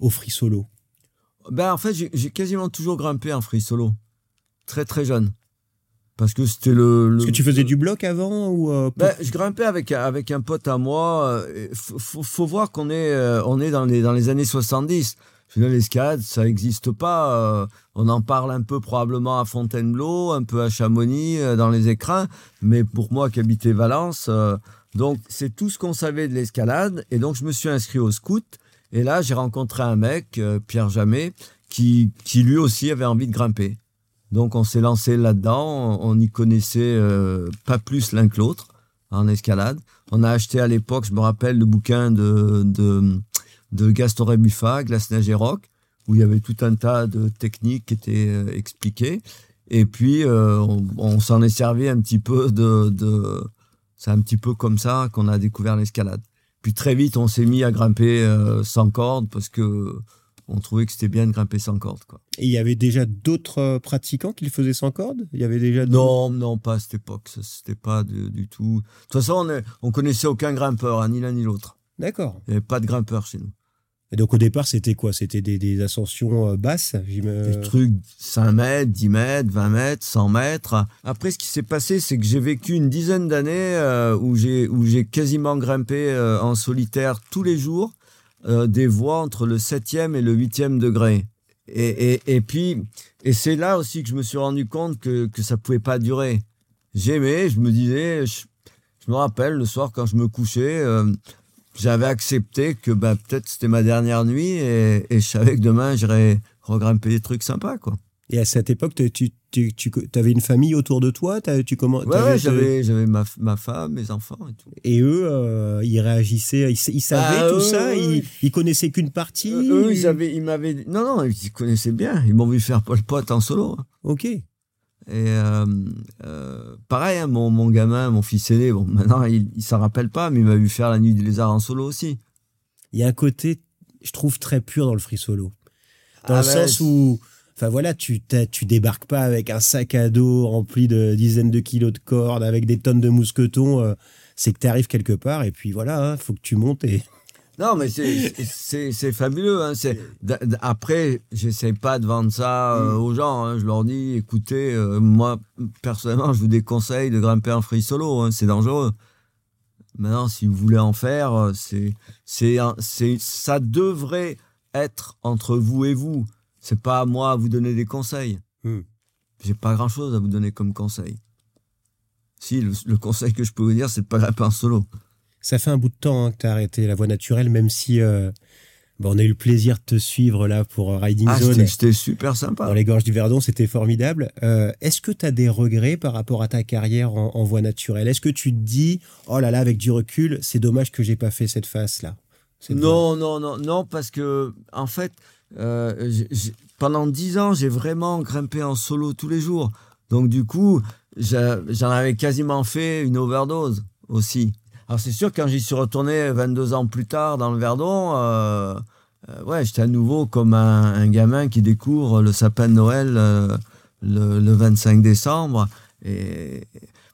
au free solo? Ben en fait, j'ai quasiment toujours grimpé en free solo, très très jeune parce que c'était le, Est-ce que tu faisais du bloc avant ou euh, ben, je grimpais avec avec un pote à moi. Euh, faut, faut, voir qu'on est euh, on est dans les dans les années 70. L'escalade, ça n'existe pas. on en parle un peu probablement à Fontainebleau, un peu à Chamonix, dans les écrins. Mais pour moi qui habitais Valence, donc c'est tout ce qu'on savait de l'escalade. Et donc je me suis inscrit au scout. Et là, j'ai rencontré un mec, Pierre Jamet, qui, qui lui aussi avait envie de grimper. Donc on s'est lancé là-dedans, on n'y connaissait euh, pas plus l'un que l'autre en escalade. On a acheté à l'époque, je me rappelle, le bouquin de, de, Gaston Rébuffat, Glace, Neige et Rock, où il y avait tout un tas de techniques qui étaient euh, expliquées. Et puis euh, on, s'en est servi un petit peu de... de c'est un petit peu comme ça qu'on a découvert l'escalade. Puis très vite, on s'est mis à grimper sans corde parce que on trouvait que c'était bien de grimper sans corde. Quoi. Et il y avait déjà d'autres euh, pratiquants qui le faisaient sans corde? Il y avait déjà Non, non, pas à cette époque. C'était pas du tout. De toute façon, on, on connaissait aucun grimpeur, hein, ni l'un ni l'autre. D'accord. Il n'y avait pas de grimpeur chez nous. Et donc au départ, c'était quoi? C'était des, ascensions euh, basses Des trucs 5 mètres, 10 mètres, 20 mètres, 100 mètres. Après, ce qui s'est passé, c'est que j'ai vécu une dizaine d'années euh, où j'ai quasiment grimpé en solitaire tous les jours euh, des voies entre le septième et le huitième degré. Et, et, et puis, et c'est là aussi que je me suis rendu compte que, que ça pouvait pas durer. J'aimais, je me disais, je, me rappelle le soir quand je me couchais, euh, j'avais accepté que bah, peut-être c'était ma dernière nuit et, et je savais que demain j'irais regrimper des trucs sympas, quoi. Et à cette époque, tu, tu, tu avais une famille autour de toi tu comment Ouais, j'avais, j'avais ma, ma, femme, mes enfants et tout. Et eux, euh, ils réagissaient, ils, savaient ah, tout ça, ils, ils, connaissaient qu'une partie. eux, ils, avaient, ils m'avaient. Non, non, ils connaissaient bien. Ils m'ont vu faire Paul Pot en solo. Ok. Et euh, euh, pareil, hein, mon, mon, gamin, mon fils aîné, bon, maintenant il, il s'en rappelle pas, mais il m'a vu faire la nuit du lézard en solo aussi. Il y a un côté, je trouve, très pur dans le free solo. Dans ah le ben, sens où Enfin voilà, tu tu débarques pas avec un sac à dos rempli de dizaines de kilos de cordes, avec des tonnes de mousquetons. Euh, c'est que tu arrives quelque part et puis voilà, il hein, faut que tu montes et Non, mais c'est fabuleux. Hein. Après, j'essaie pas de vendre ça euh, mm. aux gens. Hein. Je leur dis, écoutez, euh, moi, personnellement, je vous déconseille de grimper un free solo. Hein. C'est dangereux. Maintenant, si vous voulez en faire, c'est, c'est, ça devrait être entre vous et vous. C'est pas à moi à vous donner des conseils. Mm. J'ai pas grand chose à vous donner comme conseil. Si, le, conseil que je peux vous dire, c'est de pas grimper en solo. Ça fait un bout de temps hein, que tu as arrêté la voie naturelle, même si euh, on a eu le plaisir de te suivre là pour euh, Riding ah, Zone. C'était super sympa. Dans les gorges du Verdon, c'était formidable. Euh, est-ce que tu as des regrets par rapport à ta carrière en, voie naturelle? Est-ce que tu te dis, oh là là, avec du recul, c'est dommage que j'ai pas fait cette face-là? Non, non, non, non, parce que en fait, pendant dix ans, j'ai vraiment grimpé en solo tous les jours. Donc du coup, j'en avais quasiment fait une overdose aussi. Alors c'est sûr, quand j'y suis retourné 22 ans plus tard dans le Verdon, euh, euh, ouais, j'étais à nouveau comme un, gamin qui découvre le sapin de Noël euh, le, 25 décembre. Et,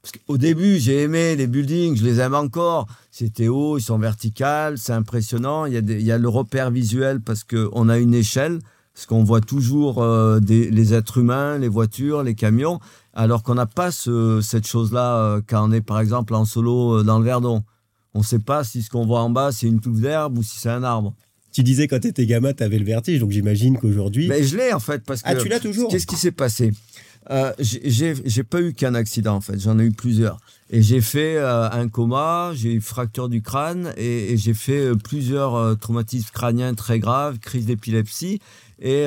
parce qu'au début, j'ai aimé les buildings, je les aime encore. C'était haut, ils sont verticales, c'est impressionnant. Il y, a il y a le repère visuel parce qu'on a une échelle, parce qu'on voit toujours des, les êtres humains, les voitures, les camions alors qu'on n'a pas cette chose-là euh, quand on est par exemple en solo euh, dans le Verdon. On ne sait pas si ce qu'on voit en bas c'est une touffe d'herbe ou si c'est un arbre. Tu disais quand tu étais gamin, tu avais le vertige, donc j'imagine qu'aujourd'hui. Mais je l'ai en fait parce ah, que. Ah, tu l'as toujours. Qu'est-ce qui s'est passé? Euh, J'ai pas eu qu'un accident en fait, j'en ai eu plusieurs. Et j'ai fait euh, un coma, j'ai eu fracture du crâne et, j'ai fait plusieurs traumatismes crâniens très graves, crise d'épilepsie et,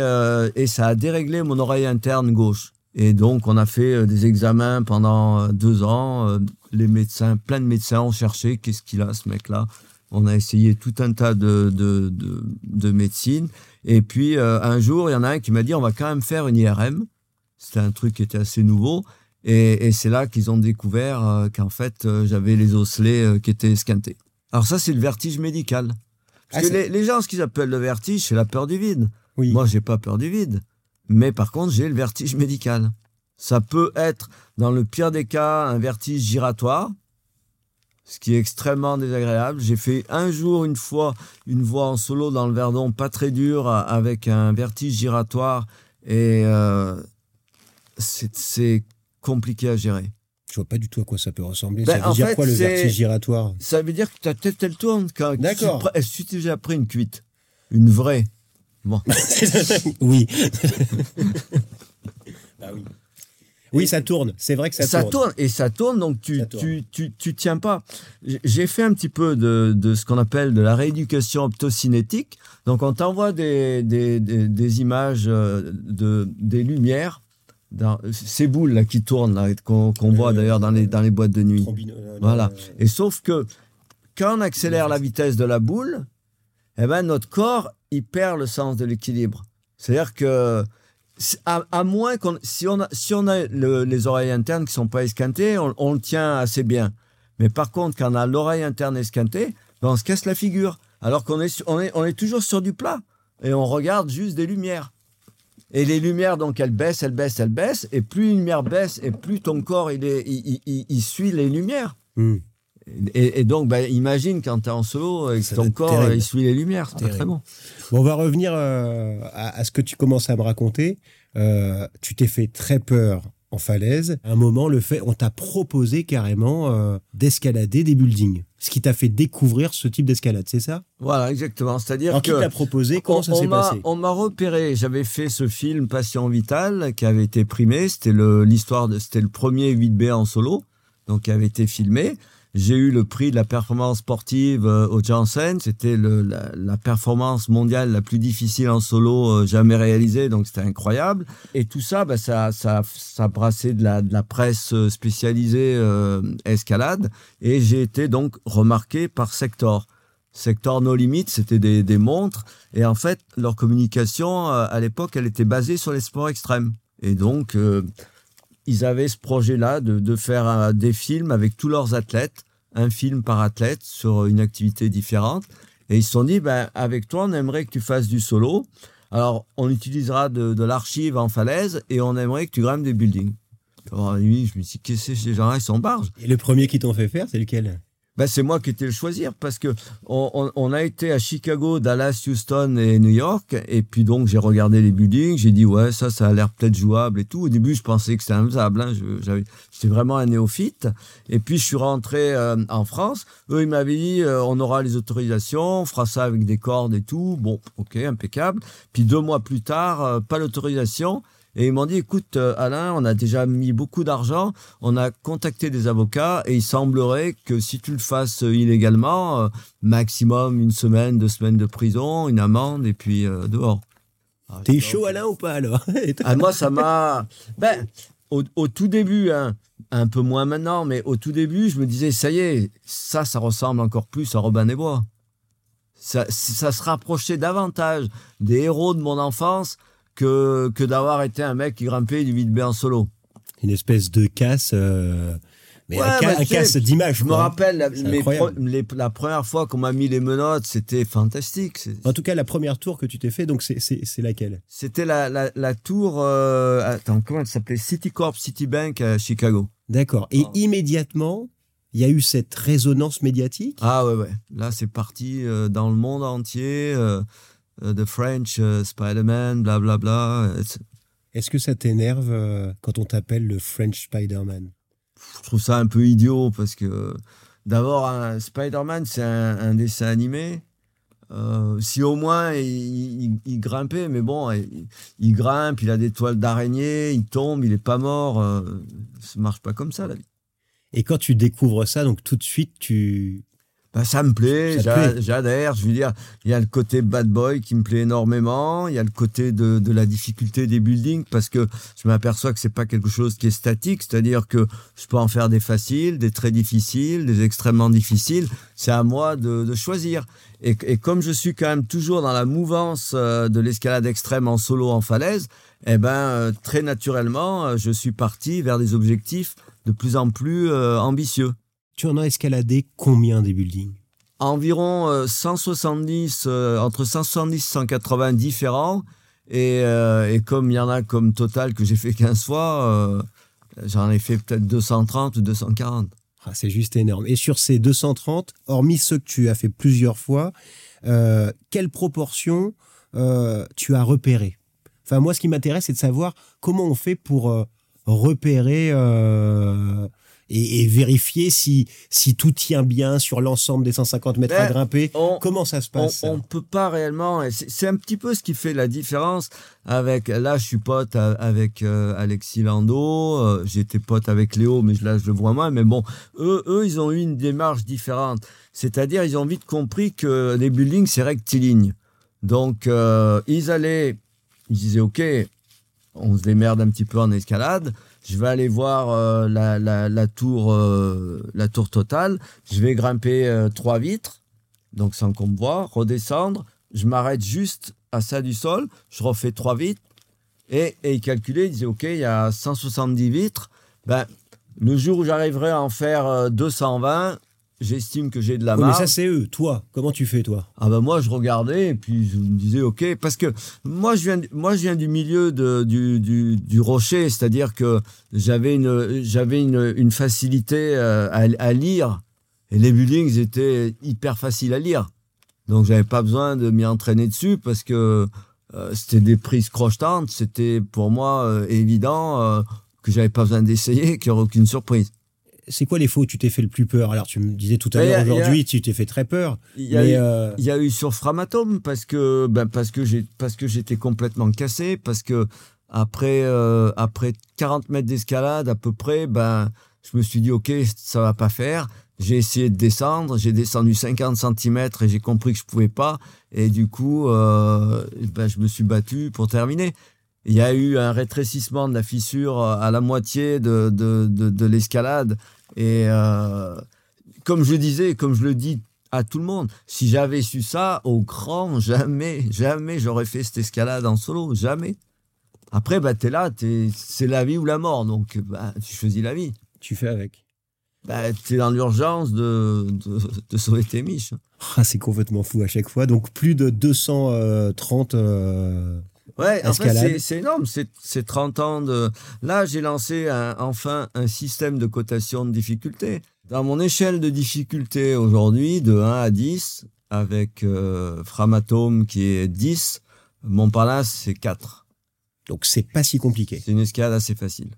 et ça a déréglé mon oreille interne gauche. Et donc, on a fait euh, des examens pendant euh, deux ans. Euh, les médecins, plein de médecins ont cherché qu'est-ce qu'il a, ce mec-là. On a essayé tout un tas de, de, de, médecine. Et puis, un jour, il y en a un qui m'a dit, on va quand même faire une IRM. C'était un truc qui était assez nouveau. Et, c'est là qu'ils ont découvert qu'en fait, j'avais les osselets qui étaient esquintés. Alors ça, c'est le vertige médical. Parce ah, que les, les, gens, ce qu'ils appellent le vertige, c'est la peur du vide. Oui. Moi, j'ai pas peur du vide. Mais par contre, j'ai le vertige médical. Ça peut être, dans le pire des cas, un vertige giratoire, ce qui est extrêmement désagréable. J'ai fait un jour, une fois, une voix en solo dans le Verdon, pas très dur, avec un vertige giratoire, et euh, c'est compliqué à gérer. Je vois pas du tout à quoi ça peut ressembler. Ben, ça veut dire quoi le vertige giratoire? Ça veut dire que ta tête elle tourne. D'accord. Est-ce que tu as déjà pris une cuite? Une vraie oui. Bah oui. Oui, ça tourne. C'est vrai que ça, ça tourne. Et ça tourne, donc tu, tu, tu, tu, tiens pas. J'ai fait un petit peu de, de ce qu'on appelle de la rééducation optocinétique. Donc, on t'envoie des, des, des, images euh, de, des lumières, dans, ces boules là qui tournent, qu'on voit d'ailleurs dans les, dans les boîtes de nuit. Euh, voilà. Et sauf que quand on accélère la vitesse de la boule, eh ben, notre corps, il perd le sens de l'équilibre. C'est-à-dire que, à, moins qu'on, si on a, si on a les oreilles internes qui sont pas esquintées, on, le tient assez bien. Mais par contre, quand on a l'oreille interne esquintée, ben, on se casse la figure. Alors qu'on est, on est, on est toujours sur du plat. Et on regarde juste des lumières. Et les lumières, donc, elles baissent, elles baissent, elles baissent. Et plus une lumière baisse, et plus ton corps, il, est, il, suit les lumières. Hmm. Et, donc, bah, imagine quand tu es en solo et que ton corps il suit les lumières. C'est très bon. bon. On va revenir euh, à, ce que tu commences à me raconter. Euh, tu t'es fait très peur en falaise. À un moment, le fait, on t'a proposé carrément euh, d'escalader des buildings. Ce qui t'a fait découvrir ce type d'escalade, c'est ça? Voilà, exactement. C'est-à-dire que. qui t'a proposé? Comment ça s'est passé? On m'a repéré. J'avais fait ce film Patient Vital qui avait été primé. C'était l'histoire de. C'était le premier 8B en solo, donc qui avait été filmé. J'ai eu le prix de la performance sportive euh, au Janssen. C'était la, performance mondiale la plus difficile en solo euh, jamais réalisée, donc c'était incroyable. Et tout ça, bah, ça, ça, ça brassait de la, presse euh, spécialisée escalade. Et j'ai été donc remarqué par Sector. Sector No Limits, c'était des, montres. Et en fait, leur communication, à l'époque, elle était basée sur les sports extrêmes. Et donc, ils avaient ce projet-là de, faire des films avec tous leurs athlètes un film par athlète sur une activité différente. Et ils se sont dit, ben, avec toi, on aimerait que tu fasses du solo. Alors, on utilisera de, l'archive en falaise et on aimerait que tu grimpes des buildings. Alors, lui, je me suis dit, qu'est-ce que ces gens-là, ils sont barges. Et le premier qui t'ont fait faire, c'est lequel? Ben, c'est moi qui étais le choisir parce que on, on, a été à Chicago, Dallas, Houston et New York. Et puis donc, j'ai regardé les buildings. J'ai dit, ouais, ça, ça a l'air peut-être jouable et tout. Au début, je pensais que c'était infaisable. Hein. J'étais vraiment un néophyte. Et puis, je suis rentré euh, en France. Eux, ils m'avaient dit, euh, on aura les autorisations, on fera ça avec des cordes et tout. Bon, ok, impeccable. Puis deux mois plus tard, euh, pas l'autorisation. Et ils m'ont dit, écoute, euh, Alain, on a déjà mis beaucoup d'argent, on a contacté des avocats et il semblerait que si tu le fasses euh, illégalement, euh, maximum une semaine, deux semaines de prison, une amende et puis dehors. Ah, T'es chaud, Alain, ou pas alors ah, Moi, ça m'a. Ben, au, tout début, hein, un peu moins maintenant, mais au tout début, je me disais, ça y est, ça, ça ressemble encore plus à Robin des Bois. Ça, ça se rapprochait davantage des héros de mon enfance que, que d'avoir été un mec qui grimpait du vide en solo. Une espèce de casse. Euh, mais un, casse d'image. Je me rappelle la, la première fois qu'on m'a mis les menottes, c'était fantastique. En tout cas, la première tour que tu t'es fait, donc c'est laquelle? C'était la, la, la, tour. Euh, attends, comment elle s'appelait? Citicorp Citibank à Chicago. D'accord. Et immédiatement, il y a eu cette résonance médiatique? Ah ouais, ouais. Là, c'est parti euh, dans le monde entier. Euh, The French euh, Spider-Man, blablabla. Est-ce que ça t'énerve euh, quand on t'appelle le French Spider-Man? Je trouve ça un peu idiot parce que d'abord, Spider-Man, c'est un, dessin animé. si au moins il, grimpait, mais bon, il, grimpe, il a des toiles d'araignée, il tombe, il est pas mort. ça marche pas comme ça la vie. Et quand tu découvres ça, donc tout de suite, tu, bah, ça me plaît, j'adhère. Je veux dire, il y a le côté bad boy qui me plaît énormément. Il y a le côté de, de la difficulté des buildings parce que je m'aperçois que c'est pas quelque chose qui est statique. C'est-à-dire que je peux en faire des faciles, des très difficiles, des extrêmement difficiles. C'est à moi de, de choisir. Et, et, comme je suis quand même toujours dans la mouvance euh, de l'escalade extrême en solo en falaise, eh ben euh, très naturellement, euh, je suis parti vers des objectifs de plus en plus ambitieux. Tu en as escaladé combien des buildings? Environ 170, euh, euh, entre 170 et 180 différents. Euh, et, comme il y en a comme total que j'ai fait 15 fois, j'en ai fait peut-être 230 ou 240. Ah, c'est juste énorme. Et sur ces 230, hormis ceux que tu as fait plusieurs fois, quelle proportion tu as repéré? Enfin, moi, ce qui m'intéresse, c'est de savoir comment on fait pour repérer et, vérifier si, si tout tient bien sur l'ensemble des 150 mètres à grimper. Comment ça se passe On ne peut pas réellement. C'est un petit peu ce qui fait la différence avec. Là, je suis pote avec euh, Alexis Lando. Euh, j'étais pote avec Léo, mais là, je le vois moins. Mais bon, eux, eux, ils ont eu une démarche différente. C'est-à-dire, ils ont vite compris que les buildings, c'est rectiligne. Donc, euh, ils allaient. Ils disaient, OK, on se démerde un petit peu en escalade je vais aller voir euh, la, tour, euh, la tour totale, je vais grimper euh, trois vitres, donc sans qu'on me voit, redescendre, je m'arrête juste à ça du sol, je refais trois vitres, et, et il calculait, il disait, OK, il y a 170 vitres, ben, le jour où j'arriverai à en faire 220, j'estime que j'ai de la marge. mais ça, c'est eux. Toi, comment tu fais, toi? Ah ben moi, je regardais et puis je me disais, OK, parce que moi, je viens, moi, je viens du milieu de, du, du, du rocher, c'est-à-dire que j'avais une, j'avais une, une facilité euh, à, à, lire et les buildings étaient hyper faciles à lire. Donc, j'avais pas besoin de m'y entraîner dessus parce que euh, c'était des prises crochetantes. C'était pour moi euh, évident que j'avais pas besoin d'essayer, qu'il n'y aurait aucune surprise c'est quoi les faux tu t'es fait le plus peur? Alors, tu me disais tout à l'heure, aujourd'hui, tu t'es fait très peur. Il y, euh, y, a eu sur Framatome parce que, ben, parce que j'étais complètement cassé, parce que après, euh, après 40 mètres d'escalade à peu près, ben, je me suis dit, OK, ça va pas faire. J'ai essayé de descendre, j'ai descendu 50 cm et j'ai compris que je pouvais pas. Et du coup, euh, ben, je me suis battu pour terminer il y a eu un rétrécissement de la fissure à la moitié de, de, de, l'escalade. Et euh, comme je disais, comme je le dis à tout le monde, si j'avais su ça au grand, jamais, jamais j'aurais fait cette escalade en solo, jamais. Après, bah, es là, c'est la vie ou la mort, donc bah, tu choisis la vie. Tu fais avec. Bah, tu es dans l'urgence de, de, sauver tes miches. Ah, c'est complètement fou à chaque fois. Donc plus de 230 Ouais, en fait, c'est énorme, c'est 30 ans de... Là, j'ai lancé enfin un système de cotation de difficulté. Dans mon échelle de difficulté aujourd'hui, de 1 à 10, avec euh, Framatome qui est 10, Montparnasse c'est 4. Donc c'est pas si compliqué. C'est une escalade assez facile.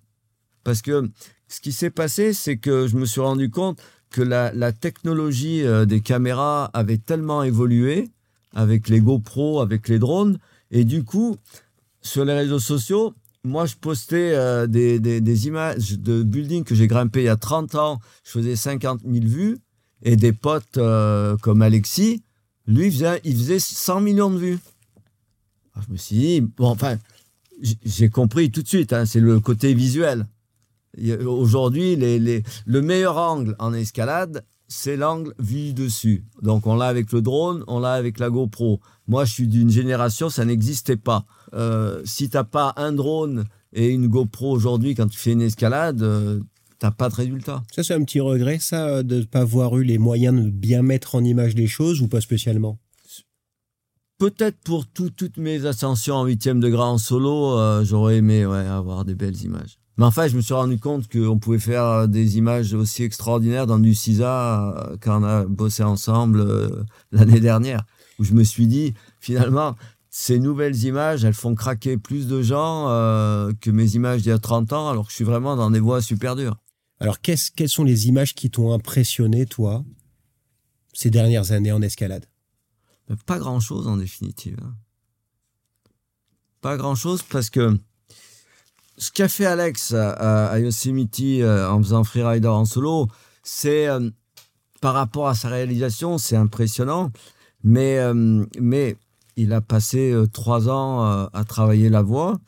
Parce que ce qui s'est passé, c'est que je me suis rendu compte que la, la technologie euh, des caméras avait tellement évolué avec les GoPro, avec les drones, et du coup, sur les réseaux sociaux, moi, je postais euh, des, images de buildings que j'ai grimpé il y a 30 ans. Je faisais 50 000 vues. Et des potes euh, comme Alexis, lui, il faisait, il faisait 100 millions de vues. Alors, je me suis dit, bon, enfin, j'ai compris tout de suite, hein, c'est le côté visuel. Aujourd'hui, les, les, le meilleur angle en escalade, c'est l'angle vu dessus. Donc on l'a avec le drone, on l'a avec la GoPro. Moi, je suis d'une génération, ça n'existait pas. Euh, si t'as pas un drone et une GoPro aujourd'hui, quand tu fais une escalade, euh, t'as pas de résultat. Ça, c'est un petit regret, ça, de ne pas avoir eu les moyens de bien mettre en image les choses ou pas spécialement? Peut-être pour toutes mes ascensions en huitième degré en solo, euh, j'aurais aimé ouais, avoir des belles images. Mais enfin, je me suis rendu compte qu'on pouvait faire euh, des images aussi extraordinaires dans du CISA euh, quand on a bossé ensemble euh, l'année dernière, où je me suis dit, finalement, ces nouvelles images, elles font craquer plus de gens que mes images d'il y a 30 ans, alors que je suis vraiment dans des voies super dures. Alors, quelles sont les images qui t'ont impressionné, toi, ces dernières années en escalade? Pas grand-chose, en définitive. Hein. Pas grand-chose parce que ce qu'a fait Alex à, Yosemite euh, en faisant freerider en solo, c'est euh, par rapport à sa réalisation, c'est impressionnant. Mais, euh, mais il a passé trois ans à travailler la voix.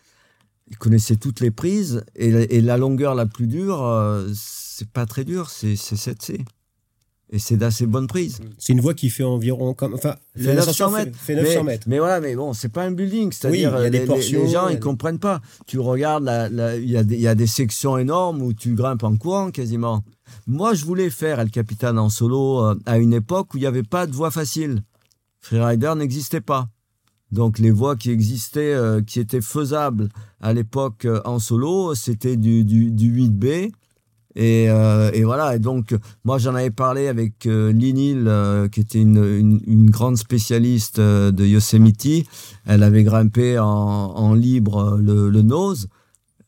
Il connaissait toutes les prises et, la longueur la plus dure, c'est pas très dur, c'est 7C et c'est d'assez bonne prise. C'est une voie qui fait environ comme enfin fait 900 mètres. Fait, 900 mais, mètres. Mais voilà, mais bon, c'est pas un building, c'est-à-dire oui, les, les, gens ils comprennent pas. Tu regardes il y, a des, y a des sections énormes où tu grimpes en courant quasiment. Moi, je voulais faire El Capitan en solo euh, à une époque où il n'y avait pas de voie facile. Freerider n'existait pas. Donc les voies qui existaient, euh, qui étaient faisables à l'époque euh, en solo, c'était du, du, du 8B et, euh, et, voilà. Et donc, moi, j'en avais parlé avec euh, Linil, euh, qui était une, une, une, grande spécialiste euh, de Yosemite. Elle avait grimpé en, en libre le, le, nose.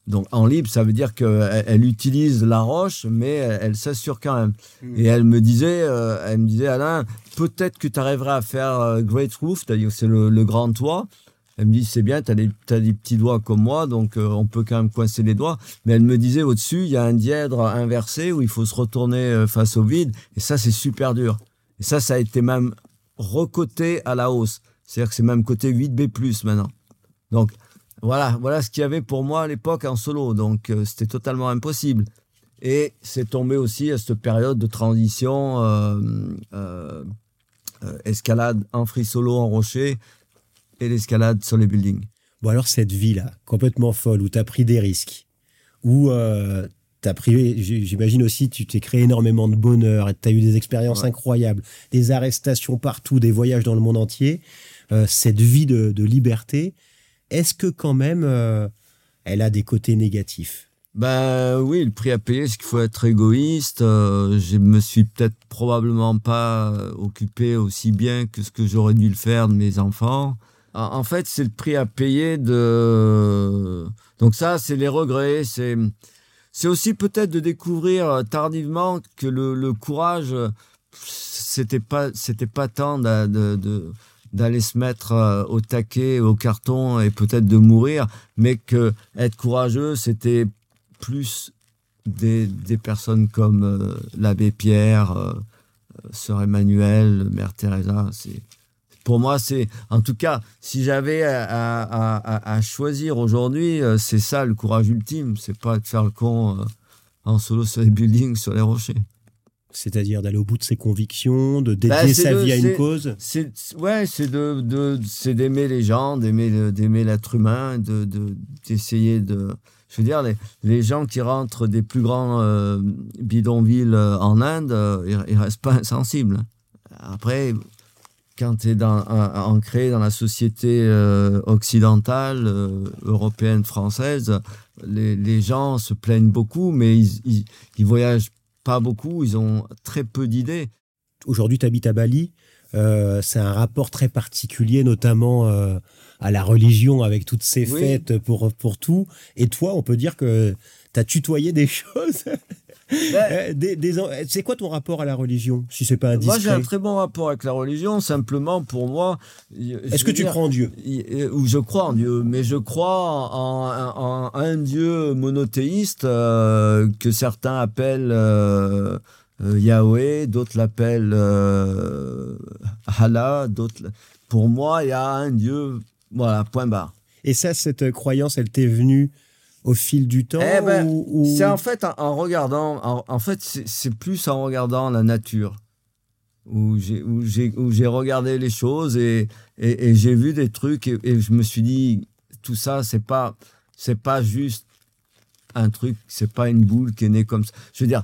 Donc, en libre, ça veut dire qu'elle elle utilise la roche, mais elle, elle s'assure quand même. Mmh. Et elle me disait, elle me disait, Alain, peut-être que tu arriveras à faire Great Roof, c'est-à-dire c'est le, le grand toit. Elle me dit, c'est bien, tu as, as, des petits doigts comme moi, donc euh, on peut quand même coincer les doigts. Mais elle me disait, au-dessus, il y a un dièdre inversé où il faut se retourner euh, face au vide. Et ça, c'est super dur. Et ça, ça a été même recoté à la hausse. C'est-à-dire que c'est même côté 8B+, maintenant. Donc, voilà, voilà ce qu'il y avait pour moi à l'époque en solo. Donc, euh, c'était totalement impossible. Et c'est tombé aussi à cette période de transition escalade en free solo en rocher et l'escalade sur les buildings. Bon alors cette vie-là, complètement folle, où tu as pris des risques, où euh, tu as pris, j'imagine aussi, tu t'es créé énormément de bonheur et tu as eu des expériences ouais. incroyables, des arrestations partout, des voyages dans le monde entier, euh, cette vie de, de liberté, est-ce que quand même euh, elle a des côtés négatifs? Ben oui, le prix à payer, c'est qu'il faut être égoïste. Euh, je me suis peut-être probablement pas occupé aussi bien que ce que j'aurais dû le faire de mes enfants en fait, c'est le prix à payer de. Donc ça, c'est les regrets. C'est c'est aussi peut-être de découvrir tardivement que le, courage, c'était pas c'était pas tant d'aller se mettre euh, au taquet, au carton et peut-être de mourir, mais que être courageux, c'était plus des, des personnes comme euh, l'abbé Pierre, euh, sœur Emmanuel, mère Teresa. Pour moi, c'est, en tout cas, si j'avais à, à, à, à choisir aujourd'hui, euh, c'est ça le courage ultime. C'est pas de faire le con euh, en solo sur les buildings, sur les rochers. C'est-à-dire d'aller au bout de ses convictions, de dédier bah, sa de, vie à une cause. C'est ouais, c'est de, de c'est d'aimer les gens, d'aimer d'aimer l'être humain, de d'essayer de, je veux dire les, les gens qui rentrent des plus grands euh, bidonvilles en Inde, ils, ils restent pas insensibles. Après, quand tu es dans, ancré dans la société euh, occidentale, euh, européenne, française, les, les, gens se plaignent beaucoup, mais ils, ils, ils, voyagent pas beaucoup, ils ont très peu d'idées. Aujourd'hui, tu habites à Bali. Euh, c'est un rapport très particulier, notamment à la religion, avec toutes ces fêtes pour, pour tout. Et toi, on peut dire que tu as tutoyé des choses? Euh, c'est quoi ton rapport à la religion, si c'est pas indiscret Moi, j'ai un très bon rapport avec la religion. Simplement, pour moi, est-ce que tu crois en Dieu? Ou je crois en Dieu, mais je crois en, un Dieu monothéiste que certains appellent euh, Yahweh, d'autres l'appellent euh, Allah, d'autres. Pour moi, il y a un Dieu, voilà, point barre. Et ça, cette croyance, elle t'est venue au fil du temps eh ben, C'est en fait en, regardant, en, fait, c'est plus en regardant la nature. Où j'ai regardé les choses et, et, j'ai vu des trucs et, et, je me suis dit tout ça c'est pas c'est pas juste un truc c'est pas une boule qui est née comme ça. Je veux dire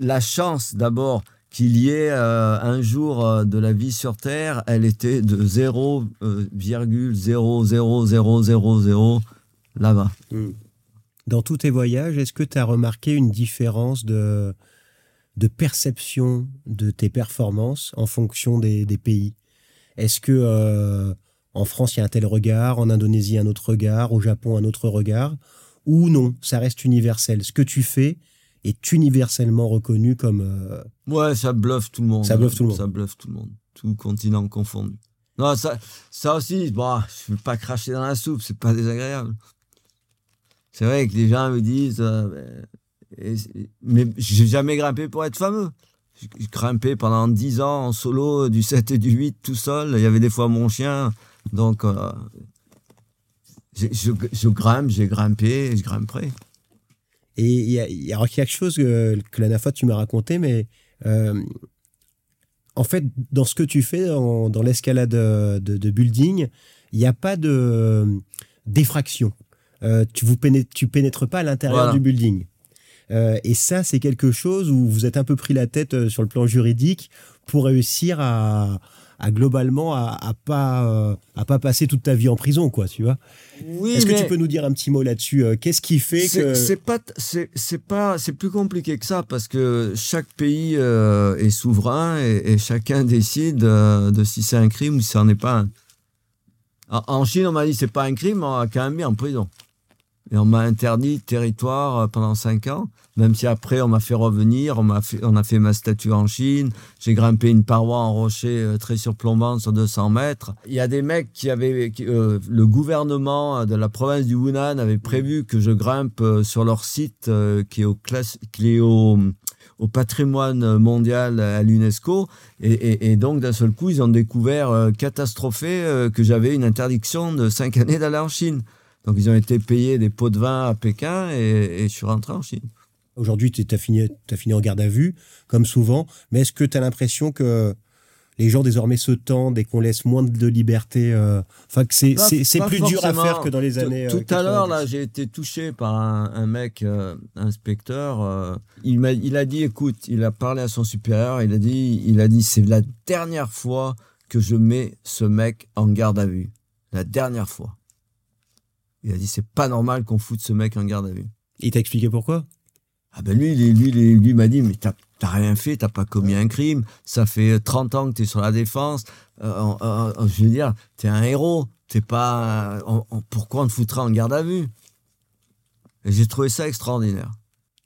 la chance d'abord qu'il y ait euh, un jour euh, de la vie sur Terre, elle était de 0,00000 euh, là-bas. Hmm. Dans tous tes voyages, est-ce que tu as remarqué une différence de, de perception de tes performances en fonction des, des pays? Est-ce que en France, il y a un tel regard, en Indonésie, un autre regard, au Japon, un autre regard? Ou non, ça reste universel? Ce que tu fais, est universellement reconnu comme. Euh, ouais, ça bluffe tout le monde. Ça bluffe tout le monde. Ça bluffe tout le monde. Tout continent confondu. Non, ça, ça aussi, bon, je ne veux pas cracher dans la soupe, c'est pas désagréable. C'est vrai que les gens me disent, euh, ben, mais j'ai jamais grimpé pour être fameux. J'ai grimpé pendant 10 ans en solo, du 7 et du 8 tout seul. Il y avait des fois mon chien. Donc, euh, je, je, grimpe, j'ai grimpé, je grimperai. Et il y a, quelque chose que, la dernière fois tu m'as raconté, mais euh, en fait, dans ce que tu fais, dans, l'escalade de, building, il n'y a pas de défraction. Euh, tu ne pénètres, tu pénètres pas à l'intérieur du building. Euh, et ça, c'est quelque chose où vous êtes un peu pris la tête sur le plan juridique pour réussir à, à globalement à, à pas euh, à pas passer toute ta vie en prison quoi tu vois. Oui, est-ce que tu peux nous dire un petit mot là-dessus euh, qu'est-ce qui fait que c'est pas c'est pas c'est plus compliqué que ça parce que chaque pays euh, est souverain et, chacun décide de si c'est un crime ou si ça n'en est pas un. En, Chine on m'a dit c'est pas un crime on a quand même mis en prison et on m'a interdit territoire pendant cinq ans même si après on m'a fait revenir, on, a fait ma statue en Chine, j'ai grimpé une paroi en rocher euh, très surplombante sur 200 mètres. Il y a des mecs qui avaient, euh, le gouvernement de la province du Hunan avait prévu que je grimpe euh, sur leur site qui est au, patrimoine mondial à l'UNESCO. Et, donc, d'un seul coup, ils ont découvert, catastrophé, que j'avais une interdiction de 5 années d'aller en Chine. Donc, ils ont été payés des pots de vin à Pékin et, et je suis rentré en Chine. Aujourd'hui, tu as fini, as fini en garde à vue, comme souvent. Mais est-ce que tu as l'impression que les gens désormais se tendent et qu'on laisse moins de liberté euh, Enfin, que c'est, plus dur à faire que dans les années. Tout, euh, à l'heure, là, j'ai été touché par un, mec, euh, inspecteur. il, m'a, il a dit écoute, il a parlé à son supérieur, il a dit, il a dit c'est la dernière fois que je mets ce mec en garde à vue. La dernière fois. Il a dit c'est pas normal qu'on foute ce mec en garde à vue. Il t'a expliqué pourquoi? Ah ben lui, lui, lui, m'a dit, mais t'as rien fait, t'as pas commis un crime, ça fait 30 ans que t'es sur la défense, euh, je veux dire, t'es un héros, t'es pas, pourquoi on te foutrait en garde à vue? J'ai trouvé ça extraordinaire.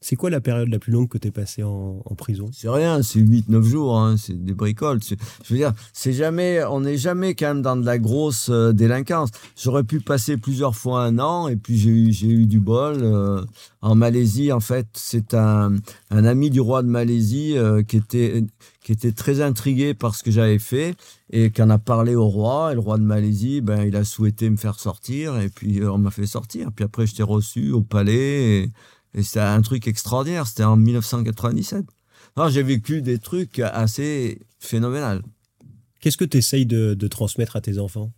C'est quoi la période la plus longue que tu es passé en, prison? C'est rien, c'est 8-9 jours, hein, c'est des bricoles. Je veux dire, c'est jamais, on n'est jamais quand même dans de la grosse euh, délinquance. J'aurais pu passer plusieurs fois un an et puis j'ai eu, j'ai eu du bol. Euh, en Malaisie, en fait, c'est un, un ami du roi de Malaisie euh, qui, était, qui était très intrigué par ce que j'avais fait et qui en a parlé au roi. Et le roi de Malaisie, ben, il a souhaité me faire sortir et puis on m'a fait sortir. Puis après, j'étais reçu au palais. Et c'était un truc extraordinaire. C'était en 1997. J'ai vécu des trucs assez phénoménaux. Qu'est-ce que tu essayes de, transmettre à tes enfants?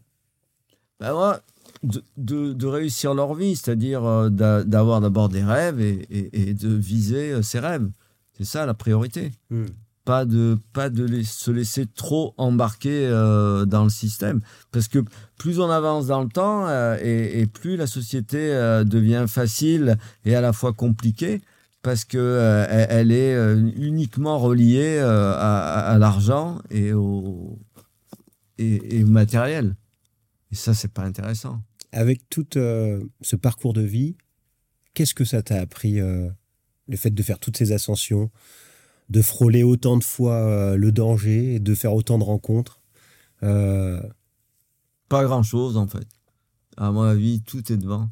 Ben moi, de, de, réussir leur vie, c'est-à-dire euh, d'avoir d'abord des rêves et, et, de viser euh, ces rêves. C'est ça la priorité. Hmm pas de pas de se laisser trop embarquer euh, dans le système parce que plus on avance dans le temps euh, et, plus la société euh, devient facile et à la fois compliquée parce que elle, est uniquement reliée à, l'argent et au, et, au matériel. Et ça, c'est pas intéressant. Avec tout ce parcours de vie, qu'est-ce que ça t'a appris, le fait de faire toutes ces ascensions, de frôler autant de fois euh, le danger, et de faire autant de rencontres Euh, Pas grand-chose, en fait. À mon avis, tout est devant.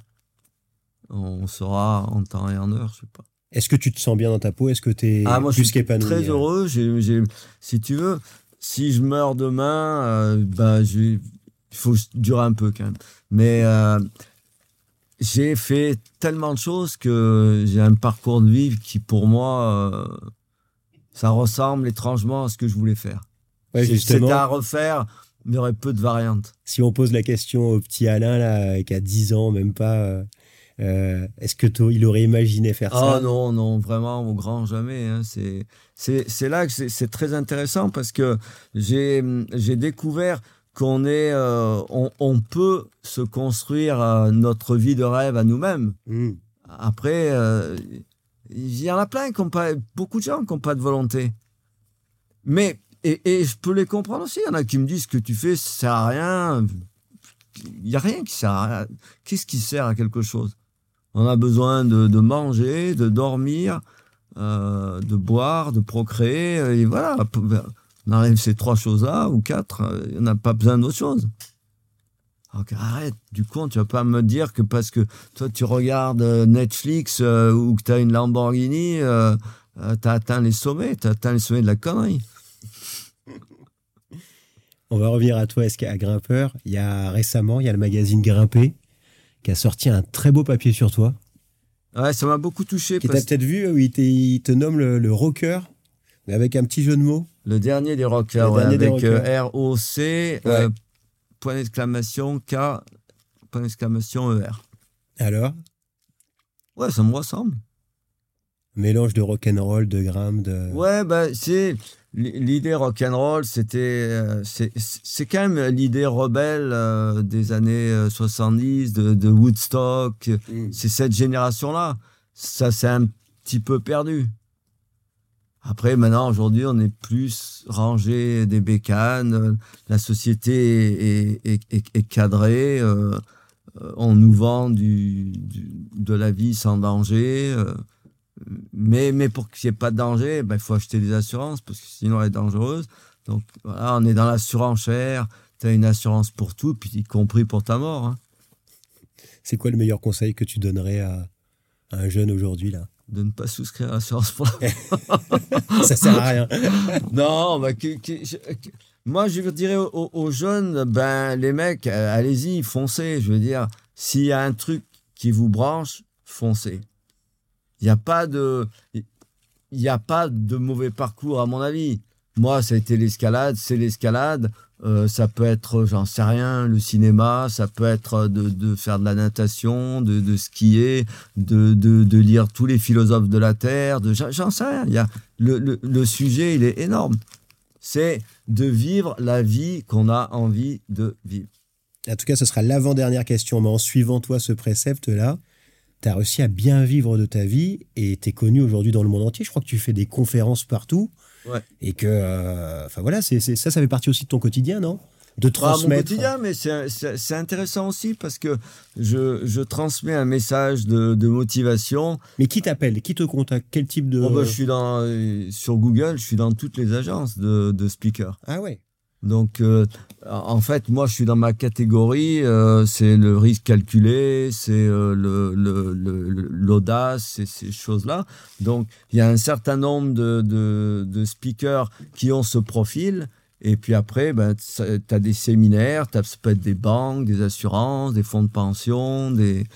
On saura en temps et en heure, je sais pas. Est-ce que tu te sens bien dans ta peau? Est-ce que tu es Ah, moi, je suis très euh heureux. Si tu veux, si je meurs demain, euh, j'ai- il faut durer un peu quand même. Mais euh, j'ai fait tellement de choses que j'ai un parcours de vie qui, pour moi, ça ressemble étrangement à ce que je voulais faire. Ouais, Si c'était à refaire, il y aurait peu de variantes. si on pose la question au petit Alain, là, qui a 10 ans, même pas, euh, euh, est-ce que il aurait imaginé faire Ah ça? non, non, vraiment, au grand jamais. hein. C'est, là que c'est, très intéressant parce que j'ai, découvert qu'on est, euh, on, on peut se construire euh, notre vie de rêve à nous-mêmes. Hmm. Après, il y en a plein qui ont pas, beaucoup de gens qui n'ont pas de volonté. Mais, et, je peux les comprendre aussi. Il y en a qui me disent que tu fais, ça sert à rien. Il n'y a rien qui sert à rien. Qu'est-ce qui sert à quelque chose? On a besoin de, manger, de dormir, euh, de boire, de procréer. Et voilà. On arrive ces trois choses-là, ou quatre, euh, on n'a pas besoin d'autre chose. Arrête, du coup, tu vas pas me dire que parce que toi tu regardes euh, Netflix euh, ou que tu as une Lamborghini, euh, euh, tu as atteint les sommets, tu as atteint les sommets de la connerie. On va revenir à toi, est-ce qu'à Grimpeur, il y a récemment, il y a le magazine Grimper qui a sorti un très beau papier sur toi. Ouais, ça m'a beaucoup touché. Qui parce peut-être vu, où il, te- il te nomme le, le rocker, mais avec un petit jeu de mots. Le dernier des rockers, Le ouais, dernier avec. R-O-C, point d'exclamation, K, point d'exclamation, E-R. Alors, Ouais, ça me ressemble. mélange de rock'n'roll, de grim, de... Ouais, bah, c'est l'idée rock'n'roll, c'était, euh, c'est c'est quand même l'idée rebelle euh, des années euh, 70, de, de Woodstock. Mm. C'est cette génération-là. Ça, c'est un petit peu perdu. Après, maintenant, aujourd'hui, on est plus rangé des bécanes. La société est, cadrée. euh, on nous vend de la vie sans danger. euh, mais, pour qu'il n'y ait pas de danger, il faut acheter des assurances parce que sinon elle est dangereuse. Donc voilà, on est dans la surenchère. Tu as une assurance pour tout, puis y compris pour ta mort. hein. C'est quoi le meilleur conseil que tu donnerais à, à un jeune aujourd'hui, là? De ne pas souscrire à l'assurance pour la Ça sert à rien. Non, bah, que- que- je- que- moi, je dirais aux, aux jeunes, ben, les mecs, euh, allez-y, foncez. Je veux dire, s'il y a un truc qui vous branche, foncez. Il n'y a pas de, il n'y a pas de mauvais parcours, à mon avis. Moi, ça a été l'escalade, c'est l'escalade. Euh, ça peut être, j'en sais rien, le cinéma, ça peut être de, de faire de la natation, de, skier, de, lire tous les philosophes de la Terre, j'en sais rien. Il y a, le, le, le sujet, il est énorme. C'est de vivre la vie qu'on a envie de vivre. En tout cas, ce sera l'avant-dernière question. Mais en suivant toi ce précepte-là, tu as réussi à bien vivre de ta vie et tu es connu aujourd'hui dans le monde entier. Je crois que tu fais des conférences partout. Ouais. Et que, euh, enfin voilà, c'est ça, ça fait partie aussi de ton quotidien, non? De mon transmettre. quotidien, mais c'est- intéressant aussi parce que je, je transmets un message de, de motivation. Mais qui t'appelle? Qui te contacte? Quel type de. Bon, bah, je suis dans, euh, sur Google, je suis dans toutes les agences de, de speakers. Ah ouais. Donc, euh, en fait, moi, je suis dans ma catégorie, euh, c'est le risque calculé, c'est euh, le- le- l'audace, c'est ces choses-là. Donc, il y a un certain nombre de, de, de speakers qui ont ce profil. Et puis après, ben, tu as des séminaires, t'as- ça peut être des banques, des assurances, des fonds de pension, des,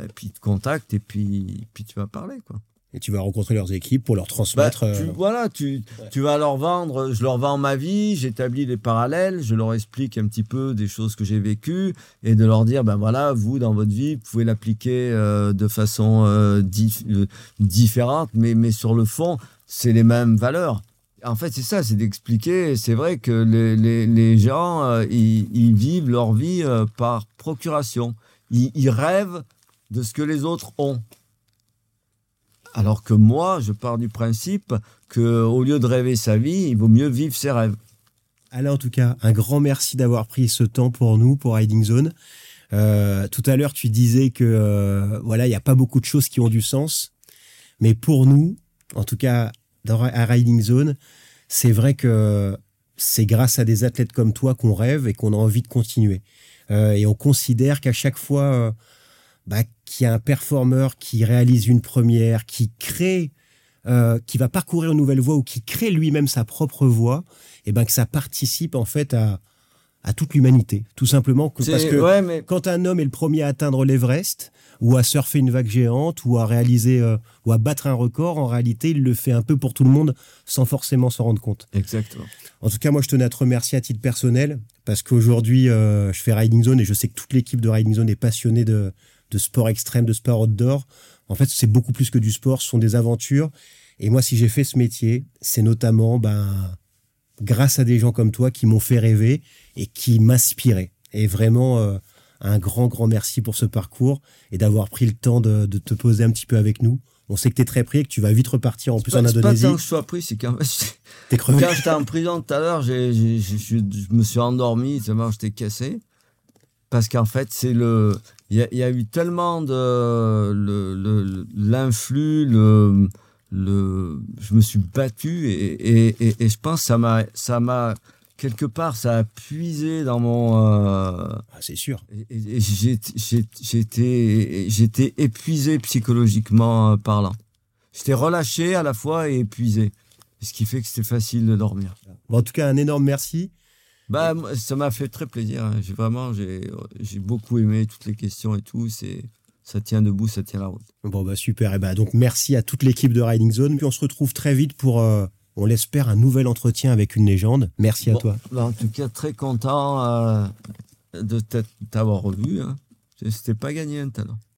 et puis ils te contactent et puis, puis tu vas parler. Quoi. Et tu vas rencontrer leurs équipes pour leur Bah, transmettre. tu, euh, voilà, tu, Ouais. tu vas leur vendre, je leur vends ma vie, j'établis des parallèles, je leur explique un petit peu des choses que j'ai vécues et de leur dire, ben voilà, vous, dans votre vie, vous pouvez l'appliquer euh, de façon euh, dif- différente, mais, mais sur le fond, c'est les mêmes valeurs. En fait, c'est ça, c'est d'expliquer. C'est vrai que les, les, les gens, ils, ils vivent leur vie par procuration. Ils, ils rêvent de ce que les autres ont. Alors que moi, je pars du principe que au lieu de rêver sa vie, il vaut mieux vivre ses rêves. Alors en tout cas, un grand merci d'avoir pris ce temps pour nous, pour Riding Zone. Euh, tout à l'heure, tu disais que euh, voilà, il n'y a pas beaucoup de choses qui ont du sens, mais pour nous, en tout cas dans, à Riding Zone, c'est vrai que c'est grâce à des athlètes comme toi qu'on rêve et qu'on a envie de continuer. Euh, et on considère qu'à chaque fois bah, qu'il y a un performeur qui réalise une première, qui crée, qui va parcourir une nouvelle voie ou qui crée lui-même sa propre voie, et ben que ça participe en fait à, à toute l'humanité, tout simplement. Parce que quand un homme est le premier à atteindre l'Everest, ou à surfer une vague géante, ou à réaliser, euh, ou à battre un record, en réalité, il le fait un peu pour tout le monde, sans forcément s'en rendre compte. Exactement. En tout cas, moi, je tenais à te remercier à titre personnel, parce qu'aujourd'hui, euh, je fais Riding Zone, et je sais que toute l'équipe de Riding Zone est passionnée de, de sport extrême, de sport outdoor. En fait, c'est beaucoup plus que du sport, ce sont des aventures. Et moi, si j'ai fait ce métier, c'est notamment ben, grâce à des gens comme toi qui m'ont fait rêver et qui m'inspiraient. Et vraiment, euh, un grand, grand merci pour ce parcours et d'avoir pris le temps de, te poser un petit peu avec nous. On sait que tu es très pris et que tu vas vite repartir en plus en Indonésie. C'est pas tant que je sois pris, c'est qu'en fait, quand j'étais en prison tout à l'heure, je me suis endormi, j'étais cassé. Parce qu'en fait, c'est le. Il y, a eu tellement de. L'influx, le, le, je me suis battu et, et, et, je pense que ça m'a, ça m'a quelque part, ça a puisé dans mon. Euh, ah, c'est sûr. J'étais épuisé psychologiquement euh, parlant. J'étais relâché à la fois et épuisé, ce qui fait que c'était facile de dormir. en tout cas, un énorme merci. Bah, ça m'a fait très plaisir. Hein. J'ai vraiment, j'ai, beaucoup aimé toutes les questions et tout. C'est ça tient debout, ça tient la route. Bon bah super. Et bah donc merci à toute l'équipe de Riding Zone. Puis on se retrouve très vite pour, euh, on l'espère, un nouvel entretien avec une légende. Merci à toi. Bah, en tout cas, très content euh, de t'avoir revu. Hein. C'était pas gagné un talent.